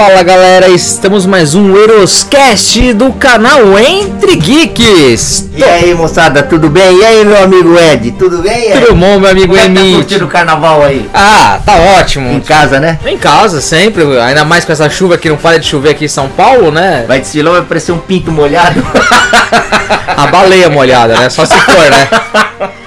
Fala galera, estamos mais um Eroscast do canal Entre Geeks. E aí moçada, tudo bem? E aí meu amigo Ed, tudo bem? Tudo bom, meu amigo é que tá curtindo o carnaval aí? Ah, tá ótimo. Em casa, né? Em casa, sempre. Ainda mais com essa chuva que não para de chover aqui em São Paulo, né? Vai desfilar, vai parecer um pinto molhado. A baleia molhada, né? Só se for, né?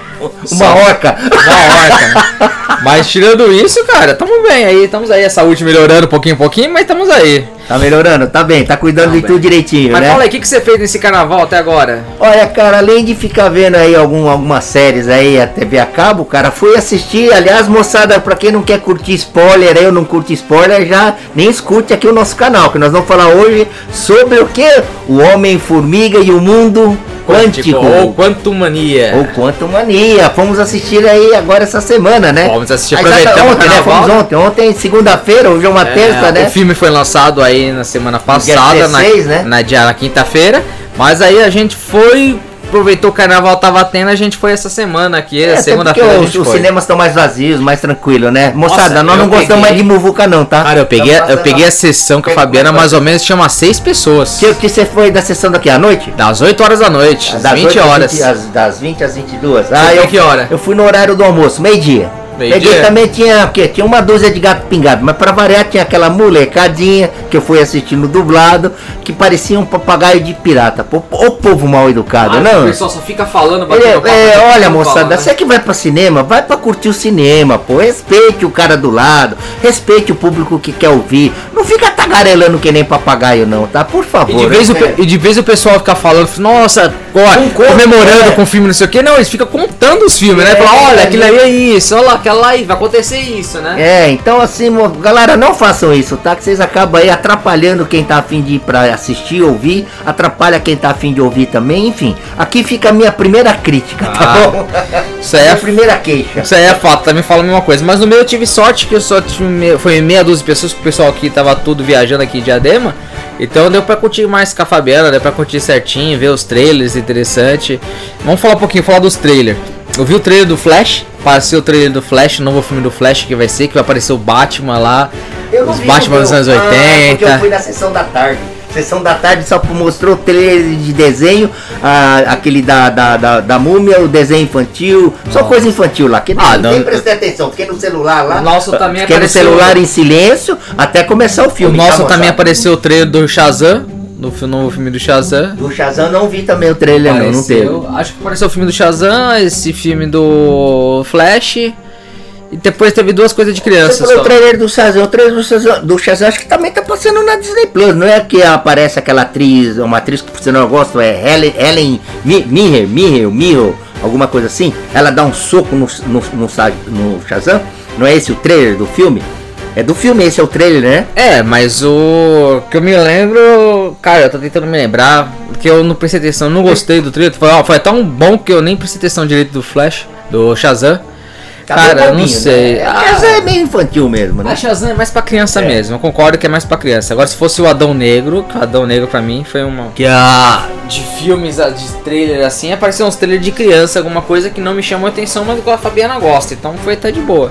Uma orca. Uma horta. né? Mas tirando isso, cara, tamo bem aí. Estamos aí, a saúde melhorando pouquinho em pouquinho, mas estamos aí. Tá melhorando? Tá bem, tá cuidando Tá de bem. tudo direitinho, Mas né? fala aí, o que, que você fez nesse carnaval até agora? Olha, cara, além de ficar vendo aí algum, algumas séries aí, a TV a cabo, cara, fui assistir. Aliás, moçada, pra quem não quer curtir spoiler, eu não curto spoiler, já nem escute aqui o nosso canal, que nós vamos falar hoje sobre o que? O Homem-Formiga e o Mundo Quântico. Ou Quantumania. Ou Quantum Mania. Fomos assistir aí agora essa semana, né? Vamos assistir, Ah, exata- aproveitamos ontem, né? Fomos ontem. Ontem, segunda-feira, hoje é uma É, terça, né? O filme foi lançado aí na semana passada, 16, na, né? na, dia, na quinta-feira. Mas aí a gente foi, aproveitou o carnaval tava tendo, a gente foi essa semana aqui, É, segunda-feira os, os cinemas estão mais vazios, mais tranquilo, né? Moçada, Nossa, nós não gostamos peguei- mais de muvuca não, tá? Cara, eu peguei, eu peguei a sessão com a Fabiana, mais ou menos tinha umas seis pessoas. Que, que você foi da sessão daqui à noite? Das 8 horas da noite, às Das 20 oito às horas. 20 às- das 20 às 22. Você Ah, eu, que hora? eu fui no horário do almoço, meio-dia. Meio-dia? Peguei também, tinha o quê? Tinha uma dúzia de gato pingado, mas pra variar tinha aquela molecadinha que eu fui assistindo dublado, que parecia um papagaio de pirata. Pô, O povo mal educado, não? Ah, só fica falando, Ele é, batendo papo, é, olha fala, moçada, né? você que vai pra cinema, vai pra curtir o cinema, pô. Respeite o cara do lado, respeite o público que quer ouvir. Não fica tagarelando que nem papagaio, não, tá? Por favor. E de, vez o, né? pe- e de vez o pessoal fica falando, nossa, ó, comemorando é. com o filme, não sei o que, não, eles ficam contando os filmes, né? É, Fala, olha, é, aquilo aí é isso, olha lá, aquela aí, vai acontecer isso, né? É, então assim, galera, não façam isso, tá? Que vocês acabam aí atrapalhando quem tá afim de ir pra assistir, ouvir, atrapalha quem tá afim de ouvir também, enfim. Aqui fica a minha primeira crítica, tá Ah, bom? Isso aí é a primeira queixa. Isso aí é fato, também fala a mesma coisa. Mas no meu eu tive sorte que eu só tive meia, foi meia dúzia de pessoas, que o pessoal aqui tava tudo viajando aqui em Diadema. Então deu pra curtir mais com a Fabiana, deu pra curtir certinho, ver os trailers interessante. Vamos falar um pouquinho, falar dos trailers. Eu vi o trailer do Flash, apareceu o trailer do Flash, o novo filme do Flash que vai ser, que vai aparecer o Batman lá, Eu os vi Batman no dos anos Ah, porque eu 80. fui na sessão da tarde. Sessão da tarde só mostrou o trailer de desenho, ah, aquele da, da, da, da múmia, o desenho infantil, só Não. coisa infantil lá. Que Ah, não. nem prestei atenção, fiquei no celular lá. O nosso também fiquei no apareceu- celular em silêncio até começar o O filme. nosso tá, também apareceu o trailer do Shazam, no novo filme do Shazam. Do Shazam não vi também o trailer, não, não teve. Apareceu- Acho que apareceu o filme do Shazam, esse filme do Flash. E depois teve duas coisas de Você criança só. o trailer do Shazam, o trailer do Shazam, do Shazam acho que também tá passando na Disney Plus, não é que aparece aquela atriz, uma atriz que você não gosta, é Helen, Helen Mi- Mirren, Mirren, Mirren, alguma coisa assim, ela dá um soco no, no, no, no Shazam, não é esse o trailer do filme? É do filme, esse é o trailer, né? É, mas o que eu me lembro, cara, eu tô tentando me lembrar, porque eu não prestei atenção, não gostei do trailer. Foi, ó, foi tão bom que eu nem prestei atenção direito do Flash, do Shazam. Tá Cara, eu não bobinho, sei. Né? Ah. Shazam é meio infantil mesmo, né? A Shazam é mais pra criança É. mesmo, eu concordo que é mais pra criança. Agora, se fosse o Adão Negro, que o Adão Negro pra mim foi uma. Que a. De filmes, de trailer assim, apareceu uns trailers de criança, alguma coisa que não me chamou atenção, mas que a Fabiana gosta, então foi até de boa.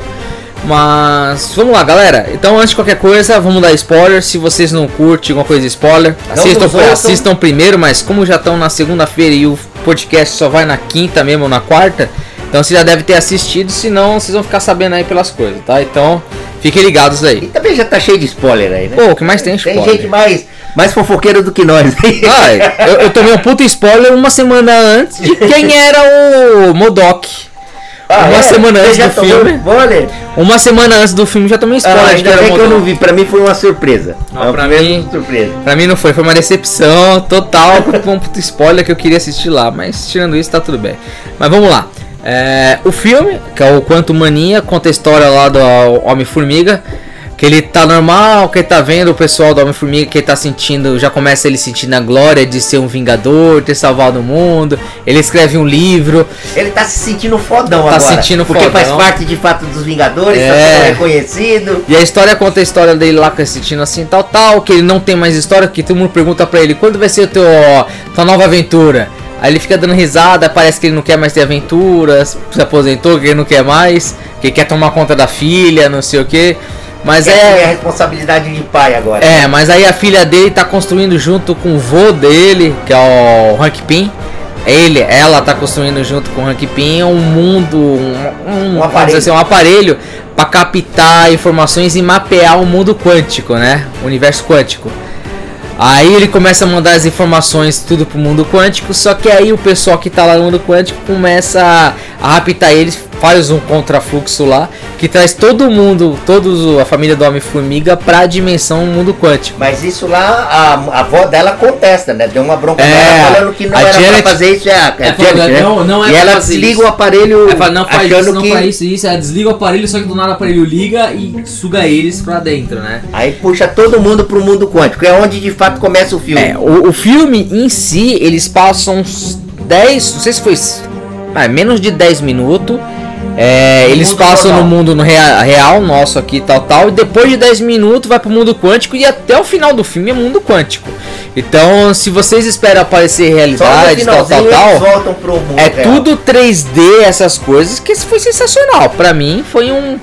Mas vamos lá, galera. Então, antes de qualquer coisa, vamos dar spoiler. Se vocês não curtem alguma coisa de spoiler, assistam, assistam primeiro. Mas como já estão na segunda-feira e o podcast só vai na quinta mesmo ou na quarta, então você já deve ter assistido. Senão, vocês vão ficar sabendo aí pelas coisas, tá? Então, fiquem ligados E aí. também já tá cheio de spoiler aí, né? Pô, o que mais tem é Tem spoiler? gente mais, mais fofoqueira do que nós. Ah, eu, eu tomei um puta spoiler uma semana antes de quem era o Modok. Ah, uma é? semana antes do filme. spoiler? Uma semana antes do filme já tomei spoiler Ah, ainda bem que eu não vi, pra mim foi uma surpresa. Não, Uma pra mim- surpresa. Pra mim não foi, foi uma decepção total com um spoiler que eu queria assistir lá, mas tirando isso tá tudo bem. Mas vamos lá. É, o filme, que é o Quanto Mania, conta a história lá do Homem-Formiga. Que ele tá normal, que ele tá vendo o pessoal do Homem-Formiga que ele tá sentindo, já começa ele sentindo a glória de ser um vingador, ter salvado o mundo. Ele escreve um livro, Ele tá se sentindo fodão Tá agora. sentindo porque fodão. faz parte de fato dos Vingadores, É. tá sendo reconhecido. E a história conta a história dele lá sentindo assim, tal, tal, que ele não tem mais história, que todo mundo pergunta pra ele, quando vai ser o teu, tua nova aventura? Aí ele fica dando risada, parece que ele não quer mais ter aventuras, se aposentou, que ele não quer mais, que ele quer tomar conta da filha, não sei o que. Mas Quer assumir a é. responsabilidade de pai agora. É, mas aí a filha dele tá construindo junto com o vô dele, que é o Hank Pym. Ele, ela tá construindo junto com o Hank Pym um mundo, um, um, vamos aparelho. assim, um aparelho para captar informações e mapear o mundo quântico, né? O universo quântico. Aí ele começa a mandar as informações tudo pro mundo quântico, só que aí o pessoal que tá lá no mundo quântico começa a, raptar eles, faz um contrafluxo lá, que traz todo mundo, todos a família do Homem-Formiga pra dimensão mundo quântico. Mas isso lá, a, a avó dela contesta, né? Deu uma bronca É, falando que não a era Janet- pra fazer isso. É, a, a É, Janet, né? não- não é e ela desliga isso. o aparelho Aí fala, não faz isso, não que... faz isso, isso. Ela desliga o aparelho, só que do nada o aparelho liga e suga eles pra dentro, né? Aí puxa todo mundo pro mundo quântico. É onde de fato começa o filme. É, o, o filme em si, eles passam uns 10, não sei se foi ah, menos de 10 minutos. É, eles passam normal. no mundo no rea- real, nosso aqui tal tal, e depois de 10 minutos vai pro mundo quântico e até o final do filme é mundo quântico. Então, se vocês esperam aparecer realidade tal tal tal, é real. tudo 3D essas coisas que foi sensacional. Pra mim foi um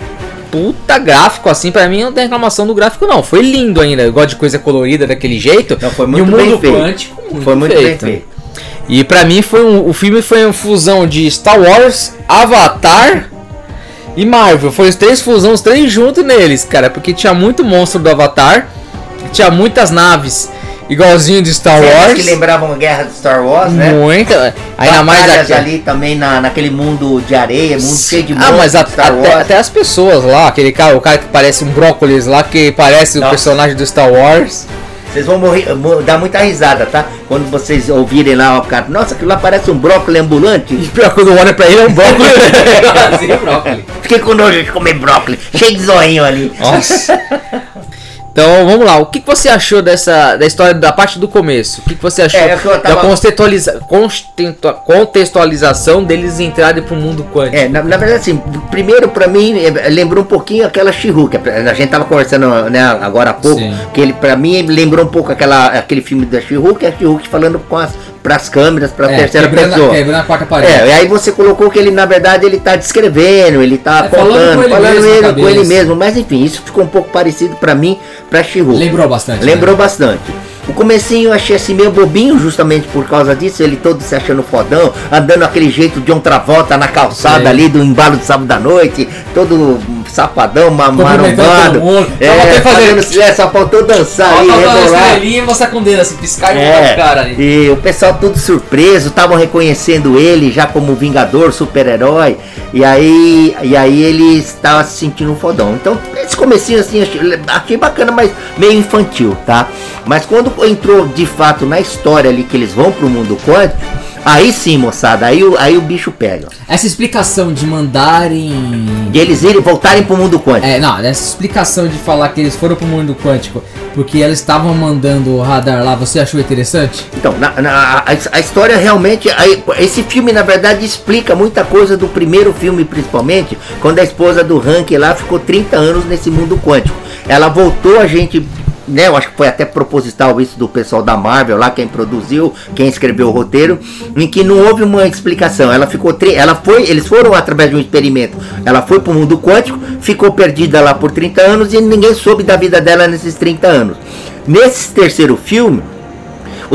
puta gráfico assim, pra mim não tem reclamação do gráfico não. Foi lindo ainda, eu gosto de coisa colorida daquele jeito. Não, foi e o muito bem mundo feito. quântico muito Foi muito feito. bem feito. E pra mim foi um, o filme foi uma fusão de Star Wars, Avatar e Marvel. Foi os três fusões, os três juntos neles, cara, porque tinha muito monstro do Avatar, tinha muitas naves igualzinho de Star Cenas Wars. que lembravam a guerra de Star Wars, né? Muita. Ainda mais aqui. ali também na, naquele mundo de areia, mundo cheio de Ah, mas monstros a- Star até, Wars. até as pessoas lá, aquele cara, o cara que parece um brócolis lá, que parece o Nossa. personagem do Star Wars. Vocês vão morrer, mo- dar muita risada, tá? Quando vocês ouvirem lá o cara, nossa, aquilo lá parece um brócolis ambulante. E pior, quando olha pra ele é um brócolis. Fiquei com nojo de comer brócolis, cheio de zoinho ali. Nossa. Então vamos lá, o que, que você achou dessa da história da parte do começo? O que, que você achou É, é que tava- da contextualiza, contextualização deles entrarem pro mundo quântico? É, na, na verdade, assim, primeiro pra mim é, lembrou um pouquinho aquela She-Hulk. A gente tava conversando né, agora há pouco, Sim. que ele pra mim lembrou um pouco aquela, aquele filme da She-Hulk, a She-Hulk falando com as, pras câmeras, pra É, terceira quebrando, pessoa. quebrando a quarta parede. É, e aí você colocou que ele, na verdade, ele tá descrevendo, ele tá É, falando apontando, com ele falando mesmo ele, com ele mesmo. Mas enfim, isso ficou um pouco parecido pra mim, pra She-Hulk. Lembrou bastante. Lembrou né? bastante. O comecinho eu achei assim meio bobinho, justamente por causa disso, ele todo se achando fodão, andando aquele jeito de um Travolta na calçada Sim. ali do embalo de sábado da noite, todo safadão, marombado. todo. É, até fazendo- fazendo, é, só faltou dançar ali, Falta uma rebolar. e o dedo assim, piscar e É, cara ali. e o pessoal tudo surpreso, estavam reconhecendo ele já como Vingador, super-herói, e aí, e aí ele estava se sentindo um fodão. Então, esse comecinho assim, achei, achei bacana, mas meio infantil, tá? Mas quando entrou de fato na história ali que eles vão pro mundo quântico, aí sim, moçada, aí, o- aí o bicho pega. Essa explicação de mandarem. De eles irem, voltarem pro mundo quântico. É, não, essa explicação de falar que eles foram pro mundo quântico porque eles estavam mandando o radar lá, você achou interessante? Então, na- na- a, a história realmente. aí, esse filme, na verdade, explica muita coisa do primeiro filme, principalmente, quando a esposa do Hank lá ficou 30 anos nesse mundo quântico. Ela voltou a gente. Né, eu acho que foi até proposital isso do pessoal da Marvel lá, quem produziu, quem escreveu o roteiro, em que não houve uma explicação. Ela ficou, ela foi, eles foram através de um experimento. Ela foi para o mundo quântico, ficou perdida lá por 30 anos e ninguém soube da vida dela nesses 30 anos. Nesse terceiro filme,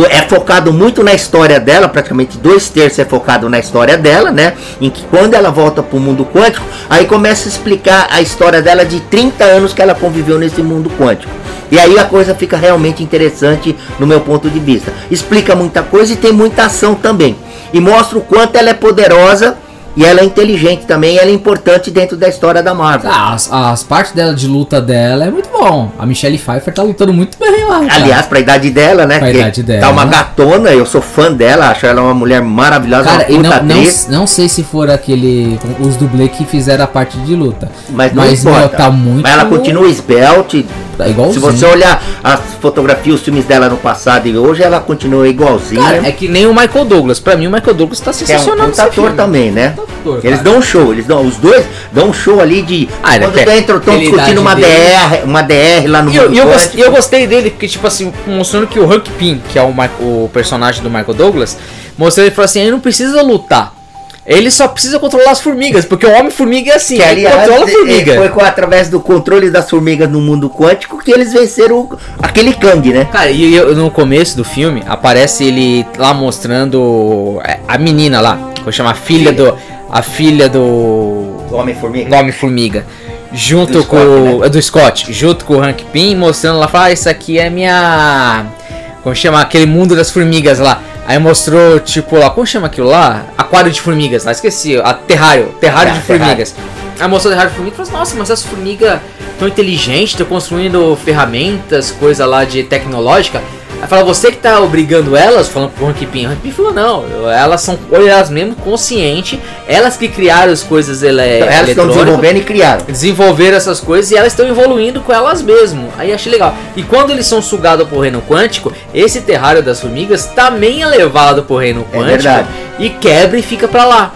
é focado muito na história dela, praticamente dois terços é focado na história dela, né? Em que quando ela volta pro mundo quântico, aí começa a explicar a história dela de 30 anos que ela conviveu nesse mundo quântico. E aí a coisa fica realmente interessante no meu ponto de vista. Explica muita coisa e tem muita ação também. E mostra o quanto ela é poderosa e ela é inteligente também, ela é importante dentro da história da Marvel. Ah, as, as partes dela de luta dela é muito bom. A Michelle Pfeiffer tá lutando muito bem lá. cara. Aliás, pra idade dela, né? Pra que idade dela. Tá uma gatona, eu sou fã dela, acho ela uma mulher maravilhosa, Cara, e uma puta não, não, não sei se for aquele. Os dublês que fizeram a parte de luta. Mas não Mas, importa. meu, tá muito- Mas ela continua esbelte. Tá igualzinho. Se você olhar as fotografias, os filmes dela no passado e hoje, ela continua igualzinha. Cara, é que nem o Michael Douglas. Pra mim o Michael Douglas tá Que é um sensacional ator filme. também, né? Ator, Eles cara. dão um show, eles dão, os dois dão um show ali de. Ah, ele quando tem- dentro estão discutindo uma dele. DR, uma DR lá no E eu, mundo e eu, gos- quântico. e eu gostei dele, porque, tipo assim, mostrando que o Hank Pym, que é o, o personagem do Michael Douglas, mostrou ele falou assim: ele não precisa lutar. Ele só precisa controlar as formigas, porque o Homem-Formiga é assim, Que ele aliás, controla a eh, formiga. foi com, através do controle das formigas no mundo quântico que eles venceram o- aquele Kang, né? Cara, e eu- no começo do filme aparece ele lá mostrando é, a menina lá, vou chamar a filha do. A filha do. O Homem-Formiga. do Homem-Formiga. Junto Do com. Scott, né? é, Do Scott, junto com o Hank Pym, mostrando lá, fala, ah, isso aqui é minha. Como chama? Aquele mundo das formigas lá. Aí mostrou, tipo, lá, como chama aquilo lá? Aquário de formigas, lá, esqueci, a terrário, terrário Ah, de formigas. Aí mostrou o terrário de formigas e falou nossa, mas essas formigas tão inteligentes, estão construindo ferramentas, coisa lá de tecnológica. Aí fala, você que tá obrigando elas, falando pro Hank Pym. O Hank Pym falou, não, elas são elas mesmo conscientes, elas que criaram as coisas ele Então, elas estão desenvolvendo e criaram. desenvolveram essas coisas e elas estão evoluindo com elas mesmo. Aí achei legal. E quando eles são sugados pro reino quântico, esse terrário das formigas também é levado pro reino É quântico verdade. e quebra e fica pra lá.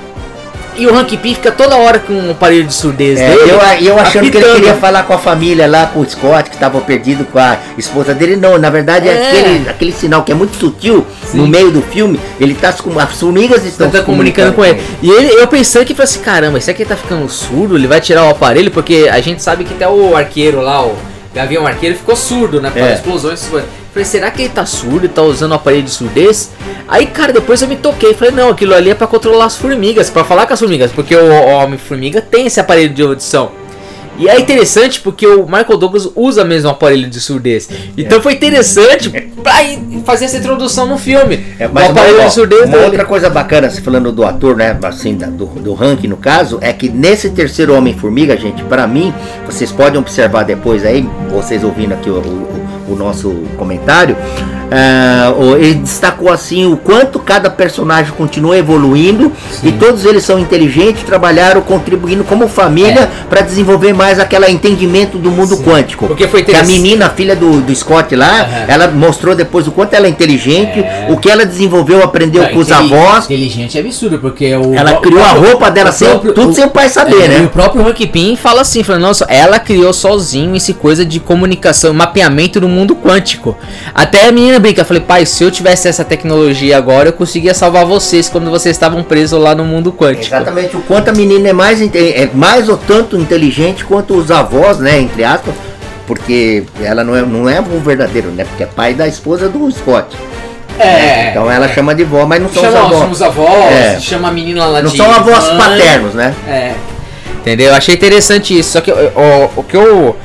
E o Hank Pym fica toda hora com um aparelho de surdez É, dele. eu, eu achando que ele apitando. queria falar com a família lá, com o Scott, que estava perdido com a esposa dele. Não, na verdade é, É. aquele, aquele sinal que é muito sutil Sim. no meio do filme. Ele tá as formigas estão Tá se comunicando com ele. E ele, eu pensando que falei assim, caramba, será que ele tá ficando surdo? Ele vai tirar o aparelho? Porque a gente sabe que até o arqueiro lá, o Gavião Arqueiro, ficou surdo, né? Por É. explosões. coisas. Falei, será que ele tá surdo tá usando o aparelho de surdez? Aí, cara, depois eu me toquei. Falei, não, aquilo ali é pra controlar as formigas, pra falar com as formigas. Porque o, o Homem-Formiga tem esse aparelho de audição. E é interessante porque o Michael Douglas usa mesmo o aparelho de surdez. Então foi interessante pra fazer essa introdução no filme. É, o mas aparelho uma, de surdez uma dele. outra coisa bacana, se falando do ator, né, assim, do, do Hank no caso, é que nesse terceiro Homem-Formiga, gente, pra mim, vocês podem observar depois aí, vocês ouvindo aqui o, o- o nosso comentário, o- ele destacou assim o quanto cada personagem continua evoluindo e todos eles são inteligentes, trabalharam contribuindo como família pra desenvolver mais aquele entendimento do mundo É. Sim. quântico. Porque foi que a menina, a filha do, do Scott lá, Aham. ela mostrou depois o quanto ela é inteligente, É. o que ela desenvolveu, aprendeu Não, com os avós. Inteligente é absurdo, porque o. Ela o criou a próprio- roupa dela o sem, próprio- tudo o- sem o pai saber, É, E né? o próprio Hank Pym fala assim, fala, nossa, ela criou sozinho esse coisa de comunicação, mapeamento no mundo quântico. Até a menina brinca, eu falei, pai, se eu tivesse essa tecnologia agora, eu conseguia salvar vocês quando vocês estavam presos lá no mundo quântico. Exatamente, o quanto a menina é mais, é mais ou tanto inteligente quanto os avós, né, entre aspas, porque ela não é, não é um verdadeiro, né, porque é pai da esposa do Scott. É. Então ela chama de vó, mas não são os Chama, avós. são os avós, É. chama a menina lá Não de são avós mãe. paternos, né? É. Entendeu? Eu achei interessante isso. Só que o, o que eu.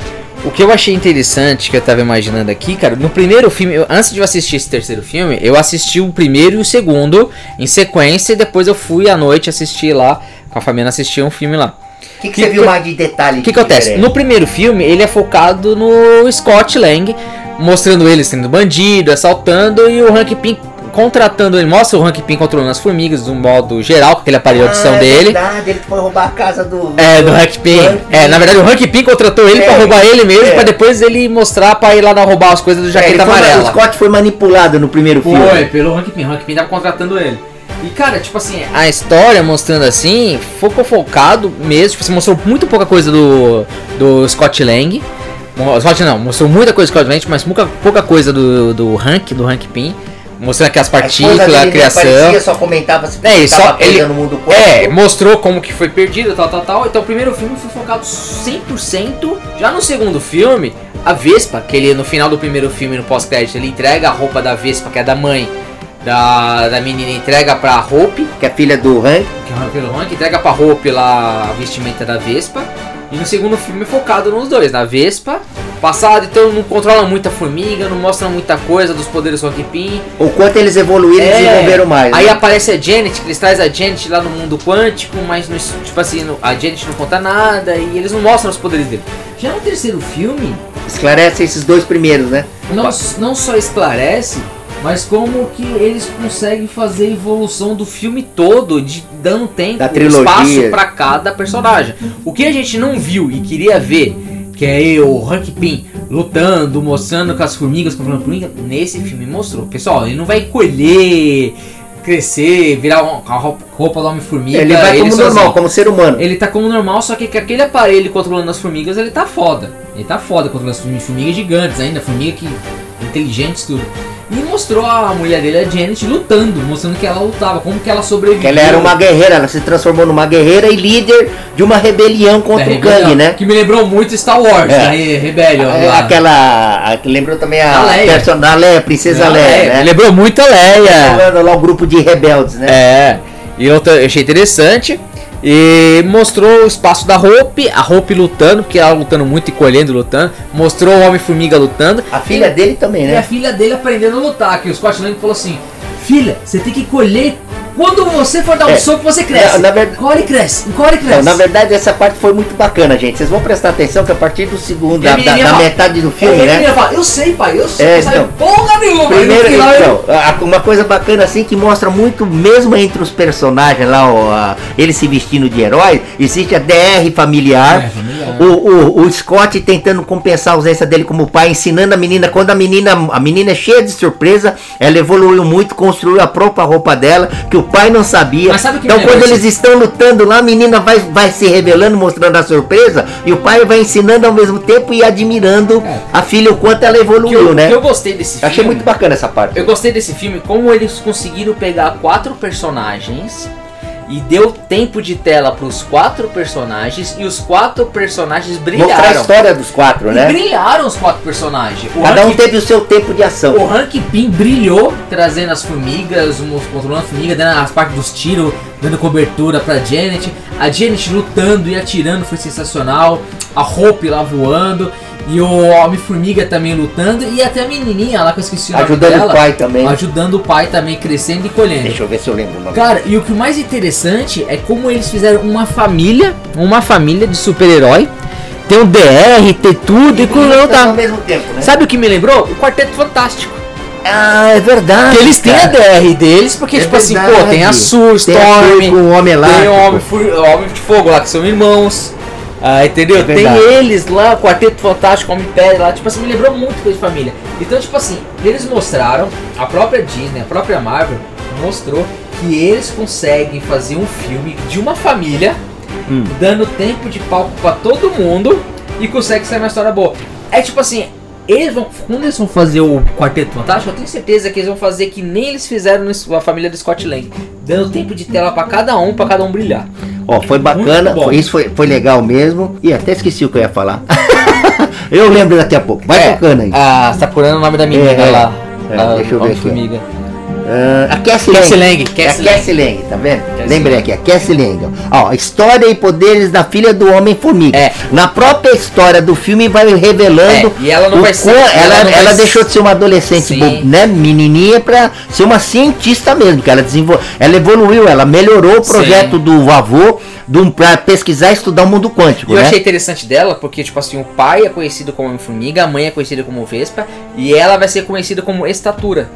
O que eu achei interessante, que eu tava imaginando aqui, cara, no primeiro filme, eu- antes de eu assistir esse terceiro filme, eu assisti o primeiro e o segundo em sequência, e depois eu fui à noite assistir lá, com a Fabiana assistir um filme lá. O que, que, Que você viu mais de detalhe? O que, que acontece? No primeiro filme, ele é focado no Scott Lang, mostrando ele sendo bandido, assaltando, e o Hank Pym contratando ele. Mostra o Hank Pym controlando as formigas de um modo geral, com aquele aparelho de audição ah, dele. É verdade, ele foi roubar a casa do. É, do Hank Pym. É, na verdade o Hank Pym contratou ele É, pra roubar ele mesmo, é. pra depois ele mostrar pra ir lá roubar as coisas do É, Jaqueta foi- o Amarela. Scott foi manipulado no primeiro Foi, filme. pelo Hank Pym. O Hank Pym tava contratando ele. E cara, tipo assim, a história mostrando assim, ficou focado mesmo, tipo, você mostrou muito pouca coisa do, do Scott Lang. Scott não, mostrou muita coisa do Scott Lang, mas pouca, pouca coisa do, do Hank, do Hank Pym. Mostrando aqui as partículas, a criação. aparecia, só comentava se É, só- ele- no mundo É, quântico. mostrou como que foi perdido, tal, tal, tal. Então o primeiro filme foi focado 100%. Já no segundo filme, a Vespa, que ele no final do primeiro filme, no pós-crédito, ele entrega a roupa da Vespa, que é da mãe da, da menina, entrega pra Hope, Que é filha do Hank. que é pelo Hank, entrega pra Hope lá a vestimenta da Vespa. E no segundo filme é focado nos dois, na Vespa. Passado, então não controla muita formiga, não mostra muita coisa dos poderes do Pym. O quanto eles evoluíram e É. desenvolveram mais. Aí né? aparece a Janet, que eles trazem a Janet lá no mundo quântico, mas no, tipo assim, no- a Janet não conta nada e eles não mostram os poderes dele. Já no terceiro filme, Esclarece esses dois primeiros, né? não, não só esclarece, mas como que eles conseguem fazer a evolução do filme todo, de dando tempo, Da trilogia. espaço pra cada personagem. O que a gente não viu e queria ver, que é o Hank Pym lutando, mostrando com as formigas, controlando formiga, nesse filme mostrou. Pessoal, ele não vai colher, crescer, virar uma- a roupa do Homem-Formiga. ele vai como sozinho. normal, como ser humano. Ele tá como normal, só que com aquele aparelho controlando as formigas, ele tá foda. Ele tá foda controlando as formi- formigas gigantes ainda, formiga que inteligentes tudo. E mostrou a mulher dele, a Janet, lutando, mostrando que ela lutava, como que ela sobreviveu. Que ela era uma guerreira, ela se transformou numa guerreira e líder de uma rebelião contra o rebelião, Kang, né? Que me lembrou muito Star Wars, É. Re- Rebellion. É, lá. aquela. que lembrou também a, A Leia. person- da Leia, Princesa A Leia, Leia, né? Lembrou muito a Leia. Falando lá o grupo de rebeldes, né? É, e eu, eu achei interessante. E mostrou o espaço da Hope, a Hope lutando, porque ela lutando muito e colhendo, lutando. Mostrou o Homem-Formiga lutando. A filha dele também, E a né? filha dele aprendendo a lutar, que o Scott Lang falou assim: Filha, você tem que colher. Quando você for dar um É. soco, você cresce. Na- na Corre e cresce, corre e cresce. Então, na verdade, essa parte foi muito bacana, gente. Vocês vão prestar atenção que a partir do segundo, da, da- da metade do filme, a né? fala, eu sei, pai, eu sei, É, não então. porra nenhuma. Primeiro, final, então, a- uma coisa bacana assim que mostra muito, mesmo entre os personagens lá, ó, eles se vestindo de herói, existe a DR familiar. É, familiar. O, o, o Scott tentando compensar a ausência dele como pai, ensinando a menina. Quando a menina, a menina é cheia de surpresa, ela evoluiu muito, construiu a própria roupa dela, que o pai não sabia. Sabe então, me quando eles estão lutando lá, a menina vai, vai se revelando, mostrando a surpresa, e o pai vai ensinando ao mesmo tempo e admirando É. a filha o quanto ela evoluiu, eu, né? que eu gostei desse filme. Achei muito bacana essa parte. Eu gostei desse filme, como eles conseguiram pegar quatro personagens e deu tempo de tela para os quatro personagens e os quatro personagens Mostrar a brilharam. história dos quatro, E né? brilharam os quatro personagens. O Cada um Hank- teve o seu tempo de ação. O Hank Pym brilhou, trazendo as formigas, controlando as formigas, dando as partes dos tiros, dando cobertura pra Janet. A Janet lutando e atirando foi sensacional. A Hope lá voando. E o Homem-Formiga também lutando. E até a menininha lá que eu esqueci o nome Ajudando dela, o pai também. Ajudando o pai também, crescendo e colhendo. Deixa eu ver se eu lembro o nome. Cara, e o que mais interessante é como eles fizeram uma Família, uma família de super-herói. Tem um DR, tem tudo e com não ao tá. mesmo tempo, né? Sabe o que me lembrou? O Quarteto Fantástico. Ah, é verdade. Que eles têm a cara. DR deles, porque, É tipo assim, pô, verdade. tem a Tem a Storm, com o Homem Elástico. tem o Homem, Fur- o Homem de Fogo lá, que são irmãos. Ah, entendeu? É tem verdade. eles lá, o Quarteto Fantástico, Homem Pedra lá, tipo assim, me lembrou muito coisa de família. Então, tipo assim, eles mostraram, a própria Disney, a própria Marvel mostrou que eles conseguem fazer um filme de uma família, Hum. dando tempo de palco pra todo mundo e consegue sair uma história boa. É tipo assim, eles vão, quando eles vão fazer o Quarteto Fantástico, eu tenho certeza que eles vão fazer que nem eles fizeram no- a família do Scott Lang, dando tempo de tela pra cada um, pra cada um brilhar. Ó, foi bacana, foi- isso foi, foi legal mesmo. E até esqueci o que eu ia falar. eu lembro daqui a pouco. Vai É, tocando aí. Ah, você tá procurando o nome da menina É, lá. é, a deixa eu ver aqui. Homem-Formiga. Ah, a Cassie Cassie Lang. Lang, É a Cassie Cassie Lang, tá vendo? Cassie Lembrei aqui, a Cassie Lang. Ó, a história e poderes da filha do Homem-Formiga. É. Na própria história do filme vai revelando. É, e ela não vai ser- ela Ela, ela deixou de ser uma adolescente, Sim. né, menininha, pra ser uma cientista mesmo. Que ela desenvolveu. Ela evoluiu, ela melhorou o Sim. projeto do avô do, pra pesquisar e estudar o mundo quântico, E eu né? achei interessante dela, porque, tipo assim, o pai é conhecido como Homem-Formiga, a mãe é conhecida como Vespa, e ela vai ser conhecida como Estatura.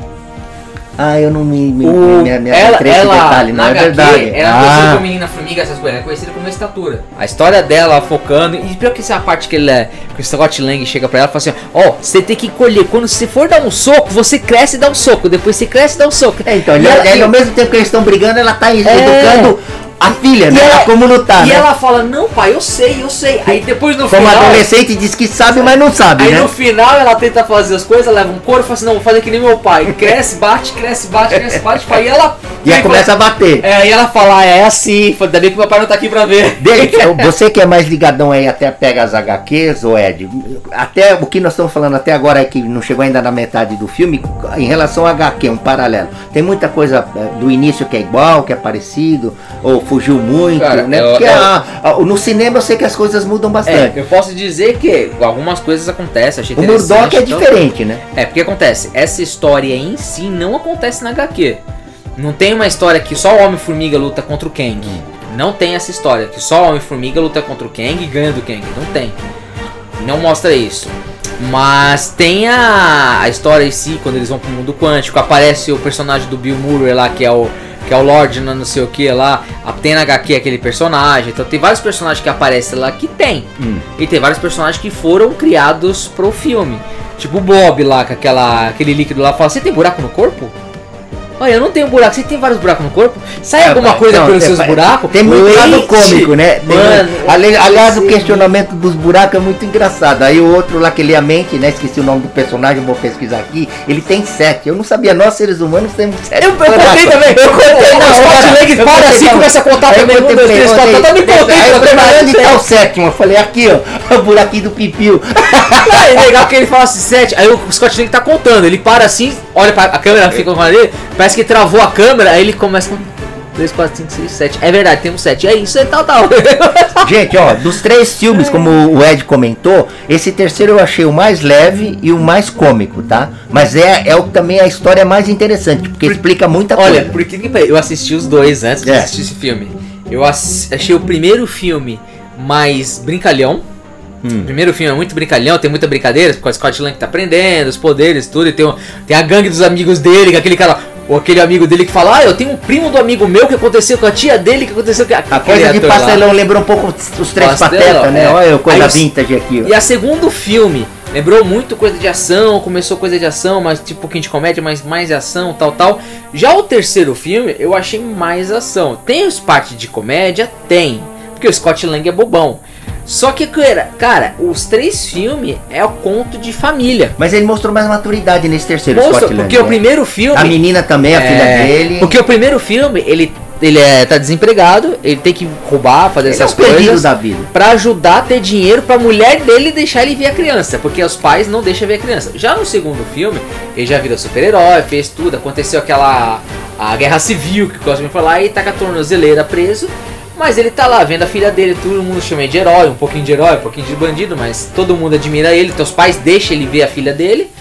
Ah, eu não me, me, O, me, me ela, ela, detalhe, não é HQ, verdade. ela é conhecida Ah, como Menina Formiga, essas coisas, ela é conhecida como Estatura. A história dela focando, e pior que essa é a parte que ele é, que o Scott Lang chega pra ela e fala assim, ó, você tem que colher, quando você for dar um soco, você cresce e dá um soco, depois você cresce e dá um soco. É, então, E e ela- ela- e- ao mesmo tempo que eles estão brigando, ela tá É. educando a filha, né? ela- a como lutar, E né? ela fala, não pai, eu sei, eu sei. Aí depois no Como final... adolescente diz que sabe, mas não sabe, Aí né? no final ela tenta fazer as coisas, leva um couro e fala assim, não, vou fazer que nem meu pai. Cresce, bate, cresce, bate, cresce, bate, pai. E ela. E aí começa a bater. É, aí ela fala, ah, é assim, fala, ainda bem que meu pai não tá aqui pra ver. Dele, você que é mais ligadão aí, até pega as HQs, ô Ed, até o que nós estamos falando até agora é que não chegou ainda na metade do filme, em relação ao HQ, um paralelo. Tem muita coisa eh, do início que é igual, que é parecido, ou fugiu muito, Cara, né? eu- Porque eu- a- a- no cinema eu sei que as coisas mudam É, bastante. eu posso dizer que algumas coisas acontecem, achei o. Murdoch é então- diferente, né? É, porque acontece, essa história em si não acontece na HQ. Não tem uma história que só o Homem-Formiga luta contra o Kang. Não tem essa história que só o Homem-Formiga luta contra o Kang e ganha do Kang. Não tem. Não mostra isso. Mas tem a, a história em si, quando eles vão pro mundo quântico, aparece o personagem do Bill Murray lá, que é o que é o Lord, não não sei o que lá. A- Tem na HQ aquele personagem. Então tem vários personagens que aparecem lá que tem. Hum. E tem vários personagens que foram criados pro filme. Tipo o Bob lá, com aquela, aquele líquido lá, fala, você tem buraco no corpo? Olha, eu não tenho buraco. Você tem vários buracos no corpo? Sai É, alguma coisa pelos seus buracos? Tem muito lado cômico, né? Tem Mano, ali- aliás, o questionamento dos buracos é muito engraçado. Aí o outro lá que lê a mente, né? Esqueci o nome do personagem, vou pesquisar aqui. Ele tem sete. Eu não sabia, nós seres humanos temos sete. Eu, eu contei também. Eu contei. Não, o Scott Lang para assim, começa a contar também. Um, dois, três, quatro. Contei. também contei. Aí eu falei, onde tá o sétimo? Eu falei, aqui, ó, o buraquinho do pipiu. É legal que ele fala assim, sete. Aí o Scott Lang tá contando. Ele para assim, olha pra a câmera, fica com ali, parece que travou a câmera, aí ele começa com 2, 4, 5, 6, 7. É verdade, temos 7. É isso, é tal, tal. Gente, ó, dos três filmes, como o Ed comentou, esse terceiro eu achei o mais leve e o mais cômico, tá? Mas é, é o, também a história mais interessante, porque explica muita Olha, coisa. por que que pariu? eu assisti os dois antes de É. assistir esse filme. Eu achei o primeiro filme mais brincalhão. Hum. O primeiro filme é muito brincalhão, tem muita brincadeira, porque o Scott Lang tá aprendendo, os poderes, tudo, e tem, o- tem a gangue dos amigos dele, que é aquele cara, ou aquele amigo dele que fala, ah, eu tenho um primo do amigo meu que aconteceu com a tia dele, que aconteceu com a A coisa de pastelão lembrou um pouco os três patetas, né? é. Olha coisa Aí vintage aqui, ó. E a segundo filme lembrou muito coisa de ação, começou coisa de ação, mas tipo um pouquinho de comédia, mas mais de ação, tal, tal. Já o terceiro filme eu achei mais ação. Tem os partes de comédia? Tem. Porque o Scott Lang é bobão. Só que, cara, cara, os três filmes é o conto de família. Mas ele mostrou mais maturidade nesse terceiro Moço, Scott Lang, porque o né? primeiro filme. A menina também, a é, filha dele. Porque o primeiro filme, ele, ele é, tá desempregado, ele tem que roubar, fazer ele é essas perdido coisas. da vida. Pra ajudar a ter dinheiro pra mulher dele deixar ele ver a criança, porque os pais não deixam ver a criança. Já no segundo filme, ele já vira super-herói, fez tudo, aconteceu aquela a guerra civil que o Cosme foi lá e tá com a tornozeleira preso. Mas ele tá lá vendo a filha dele, todo mundo chama ele de herói, um pouquinho de herói, um pouquinho de bandido, mas todo mundo admira ele, os pais deixam ele ver a filha dele.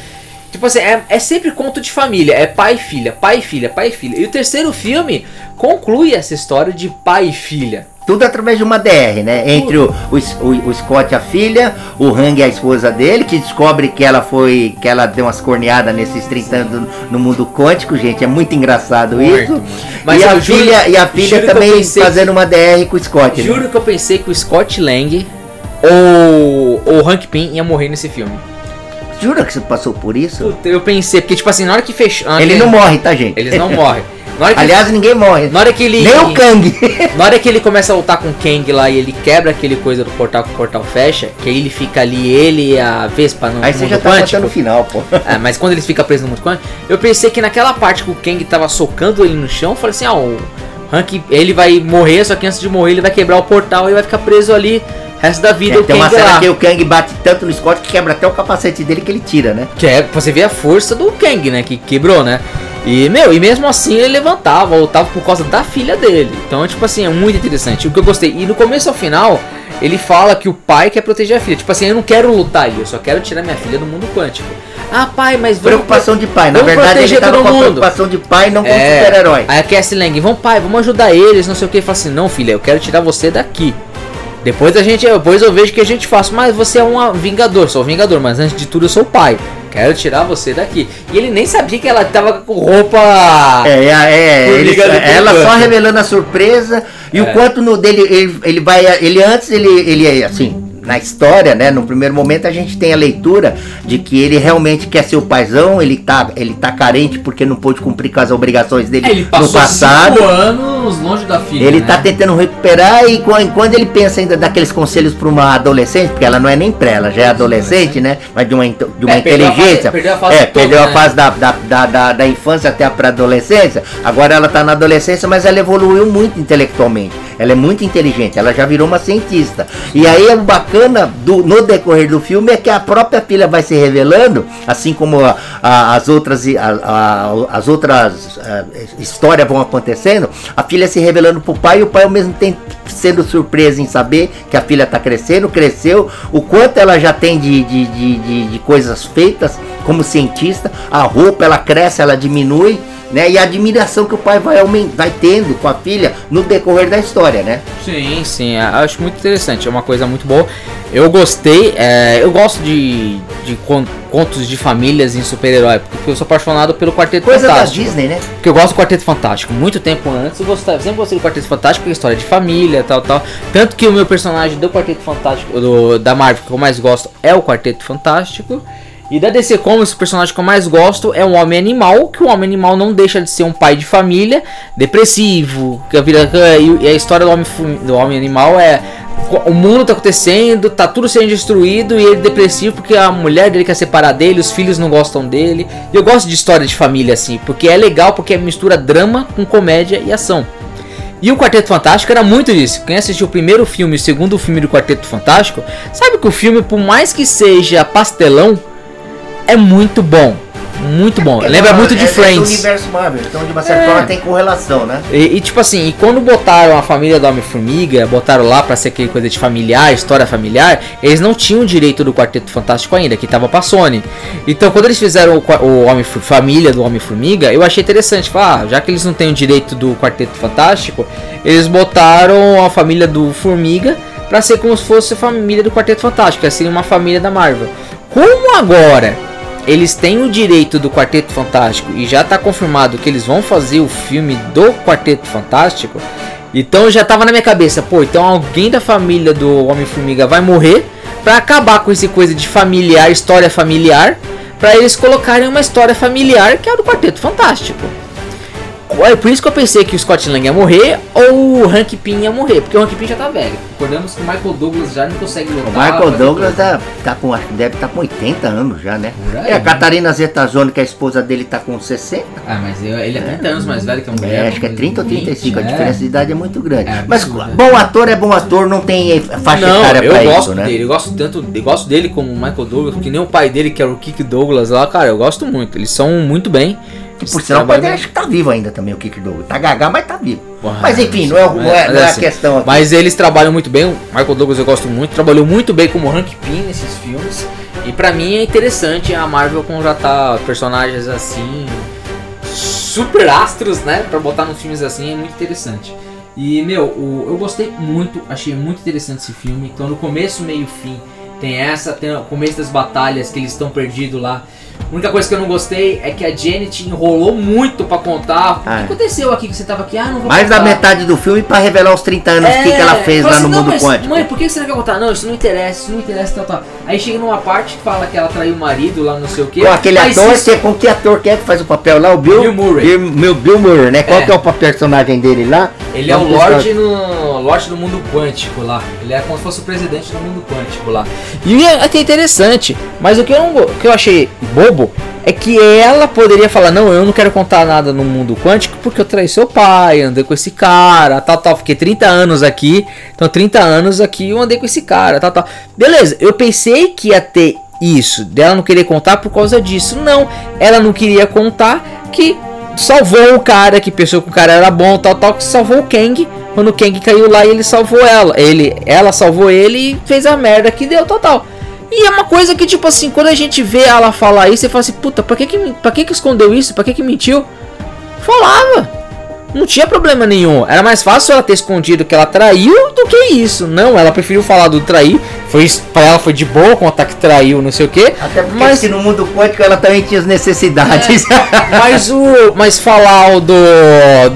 Tipo assim, é, é sempre conto de família, é pai e filha, pai e filha, pai e filha. E o terceiro filme conclui essa história de pai e filha. Tudo através de uma DR, né? Entre o, o, o- o Scott a filha, o Hang a esposa dele, que descobre que ela foi. que ela deu umas corneadas nesses 30 anos no mundo quântico, gente. É muito engraçado isso. Mas e, a juro- filha, e a filha também pensei que- fazendo uma DR com o Scott. né? Juro que eu pensei que o Scott Lang ou ou Hank Pym ia morrer nesse filme. Jura que você passou por isso? Puta, eu pensei, porque tipo assim, na hora que fechou. hora Ele não morre, tá, gente? Eles não morrem. Que, Aliás, ninguém morre. na hora que ele. Nem o Kang. Na hora que ele começa a lutar com o Kang lá e ele quebra aquele coisa do portal que o portal fecha, que aí ele fica ali, ele e a Vespa no Aí no você já tá quântico. contando o final, pô. É, mas quando eles ficam presos no mundo quântico, eu pensei que naquela parte que o Kang tava socando ele no chão, eu falei assim, ah, o Hank, ele vai morrer, só que antes de morrer ele vai quebrar o portal e vai ficar preso ali o resto da vida. É, o tem uma Kang cena lá. que o Kang bate tanto no Scott que quebra até o capacete dele que ele tira, né? Que é você ver a força do Kang, né? Que quebrou, né? E, meu, e mesmo assim ele levantava, voltava por causa da filha dele. Então, tipo assim, é muito interessante. O que eu gostei. E no começo ao final, ele fala que o pai quer proteger a filha. Tipo assim, eu não quero lutar eu só quero tirar minha filha do mundo quântico. Ah, pai, mas vamos. Preocupação de pai. Na verdade, ele tava todo com preocupação de pai, não como É, super-herói. Aí a Cassie Lang, vamos pai, vamos ajudar eles, não sei o que. Ele fala assim, não filha, eu quero tirar você daqui. Depois a gente, depois eu vejo o que a gente faz. Mas você é um vingador, sou um vingador, mas antes de tudo eu sou o pai. Quero tirar você daqui. E ele nem sabia que ela tava com roupa. É, é, é, ele- ela só revelando a surpresa e o É. quanto no dele ele, ele vai ele antes ele ele assim na história, né, no primeiro momento a gente tem a leitura de que ele realmente quer ser o paizão, ele tá ele tá carente porque não pôde cumprir com as obrigações dele É, ele no passou passado. cinco anos longe da filha. Ele né? tá tentando recuperar e quando, quando ele pensa ainda daqueles conselhos para uma adolescente, porque ela não é nem pré, ela já é adolescente, né? Mas de uma, de uma É, perdeu a fase- inteligência. perdeu a fase é, toda, perdeu a né? fase da, da, da, da, da infância até a pré-adolescência. Agora ela tá na adolescência, mas ela evoluiu muito intelectualmente. Ela é muito inteligente, ela já virou uma cientista. E aí o bacana do, no decorrer do filme é que a própria filha vai se revelando, assim como a- a- as outras, a- as outras ah, histórias vão acontecendo, a filha se revelando pro pai e o pai ao mesmo tempo sendo surpreso em saber que a filha está crescendo, cresceu, o quanto ela já tem de, de, de, de- de coisas feitas como cientista, a roupa ela cresce, ela diminui, né? E a admiração que o pai vai, vai tendo com a filha no decorrer da história, né? Sim, sim, eu acho muito interessante, é uma coisa muito boa. Eu gostei, é, eu gosto de, de con- contos de famílias em super-herói, porque eu sou apaixonado pelo Quarteto Coisa da Fantástico. Disney, né? Porque eu gosto do Quarteto Fantástico. Muito tempo antes eu gostava, sempre gostei do Quarteto Fantástico, porque é história de família, tal, tal. Tanto que o meu personagem do Quarteto Fantástico, do, da Marvel, que eu mais gosto, é o Quarteto Fantástico. E da DC Comics, o personagem que eu mais gosto é um homem animal, que o homem animal não deixa de ser um pai de família, depressivo, que a vida e a história do homem, do homem animal é o mundo tá acontecendo, tá tudo sendo destruído e ele depressivo porque a mulher dele quer separar dele, os filhos não gostam dele. E eu gosto de história de família assim, porque é legal porque mistura drama com comédia e ação. E o Quarteto Fantástico era muito disso. Quem assistiu o primeiro filme e o segundo filme do Quarteto Fantástico, sabe que o filme, por mais que seja pastelão, é muito bom. Muito bom. É, Lembra muito de é, Friends. É universo Marvel, então de uma certa é. forma tem correlação, né? E, e, tipo assim, e quando botaram a família do Homem-Formiga, botaram lá pra ser aquele coisa de familiar, história familiar, eles não tinham direito do Quarteto Fantástico ainda, que tava pra Sony. Então quando eles fizeram o, o Homem família do Homem-Formiga, eu achei interessante. Falar, ah, já que eles não têm o direito do Quarteto Fantástico, eles botaram a família do Formiga pra ser como se fosse a família do Quarteto Fantástico, é assim uma família da Marvel. Como agora eles têm o direito do Quarteto Fantástico e já está confirmado que eles vão fazer o filme do Quarteto Fantástico. Então já tava na minha cabeça, pô, então alguém da família do Homem-Formiga vai morrer para acabar com esse coisa de familiar, história familiar, para eles colocarem uma história familiar que é a do Quarteto Fantástico. É por isso que eu pensei que o Scott Lang ia morrer ou o Hank Pym ia morrer, porque o Hank Pym já tá velho. Recordamos que o Michael Douglas já não consegue lutar. O Michael Douglas tá, tá com, acho que deve estar tá com 80 anos já, né? É, a Catarina Zeta-Zone, que é a esposa dele, tá com 60. Ah, mas ele é 30 é. anos mais velho que a mulher. É, acho que é 30 ou 35, 20, a diferença é. de idade é muito grande. É, mas bom ator é bom ator, não tem faixa não, etária pra eu gosto isso, né? Dele, eu gosto tanto, eu gosto dele como o Michael Douglas, que nem o pai dele, que era o Kick Douglas lá, cara, eu gosto muito. Eles são muito bem. Que por sinal, pode acho que tá vivo ainda também o Kick Douglas. Tá gaga, mas tá vivo. Porra, mas enfim, não é, não é, não é assim, a questão aqui. Mas eles trabalham muito bem. O Michael Douglas eu gosto muito. Trabalhou muito bem como Hank Pym nesses filmes. E pra mim é interessante a Marvel contratar personagens assim. Super astros, né? Pra botar nos filmes assim é muito interessante. E, meu, eu gostei muito, achei muito interessante esse filme. Então, no começo, meio fim, tem essa, tem o começo das batalhas que eles estão perdidos lá. A única coisa que eu não gostei é que a Janet enrolou muito pra contar. Ah, o que aconteceu aqui que você tava aqui? Ah, não vou Mais contar. da metade do filme pra revelar os 30 anos é, que, que ela fez lá assim, no mundo mas, quântico. Mãe, por que você não quer contar? Não, isso não interessa, isso não interessa, tal, tal. Aí chega numa parte que fala que ela traiu o marido lá, não sei o que. Com aquele ator, isso... que, com que ator que é que faz o papel lá? O Bill, Bill Murray. Bill, Bill Murray, né? Qual é. que é o personagem dele lá? Ele é o Lorde no Lorde do mundo quântico lá. Ele é como se fosse o presidente do mundo quântico lá. E é até interessante, mas o que eu, não, o que eu achei bobo é que ela poderia falar: Não, eu não quero contar nada no mundo quântico porque eu traí seu pai, andei com esse cara, tal, tal. Fiquei 30 anos aqui, então 30 anos aqui eu andei com esse cara, tal, tal. Beleza, eu pensei que ia ter isso, dela não querer contar por causa disso. Não, ela não queria contar que salvou o cara, que pensou que o cara era bom, tal, tal, que salvou o Kang. Quando o Kang caiu lá, ele salvou ela. Ele, ela salvou ele e fez a merda que deu, tal, tal. E é uma coisa que, tipo assim, quando a gente vê ela falar isso, você fala assim, puta, pra que que, pra que, que escondeu isso? Pra que que mentiu? Falava. Não tinha problema nenhum. Era mais fácil ela ter escondido que ela traiu do que isso. Não, ela preferiu falar do trair. Foi, pra ela foi de boa contar que traiu, não sei o que. Até porque mas no mundo quântico ela também tinha as necessidades. É, mas o. Mas falar o do,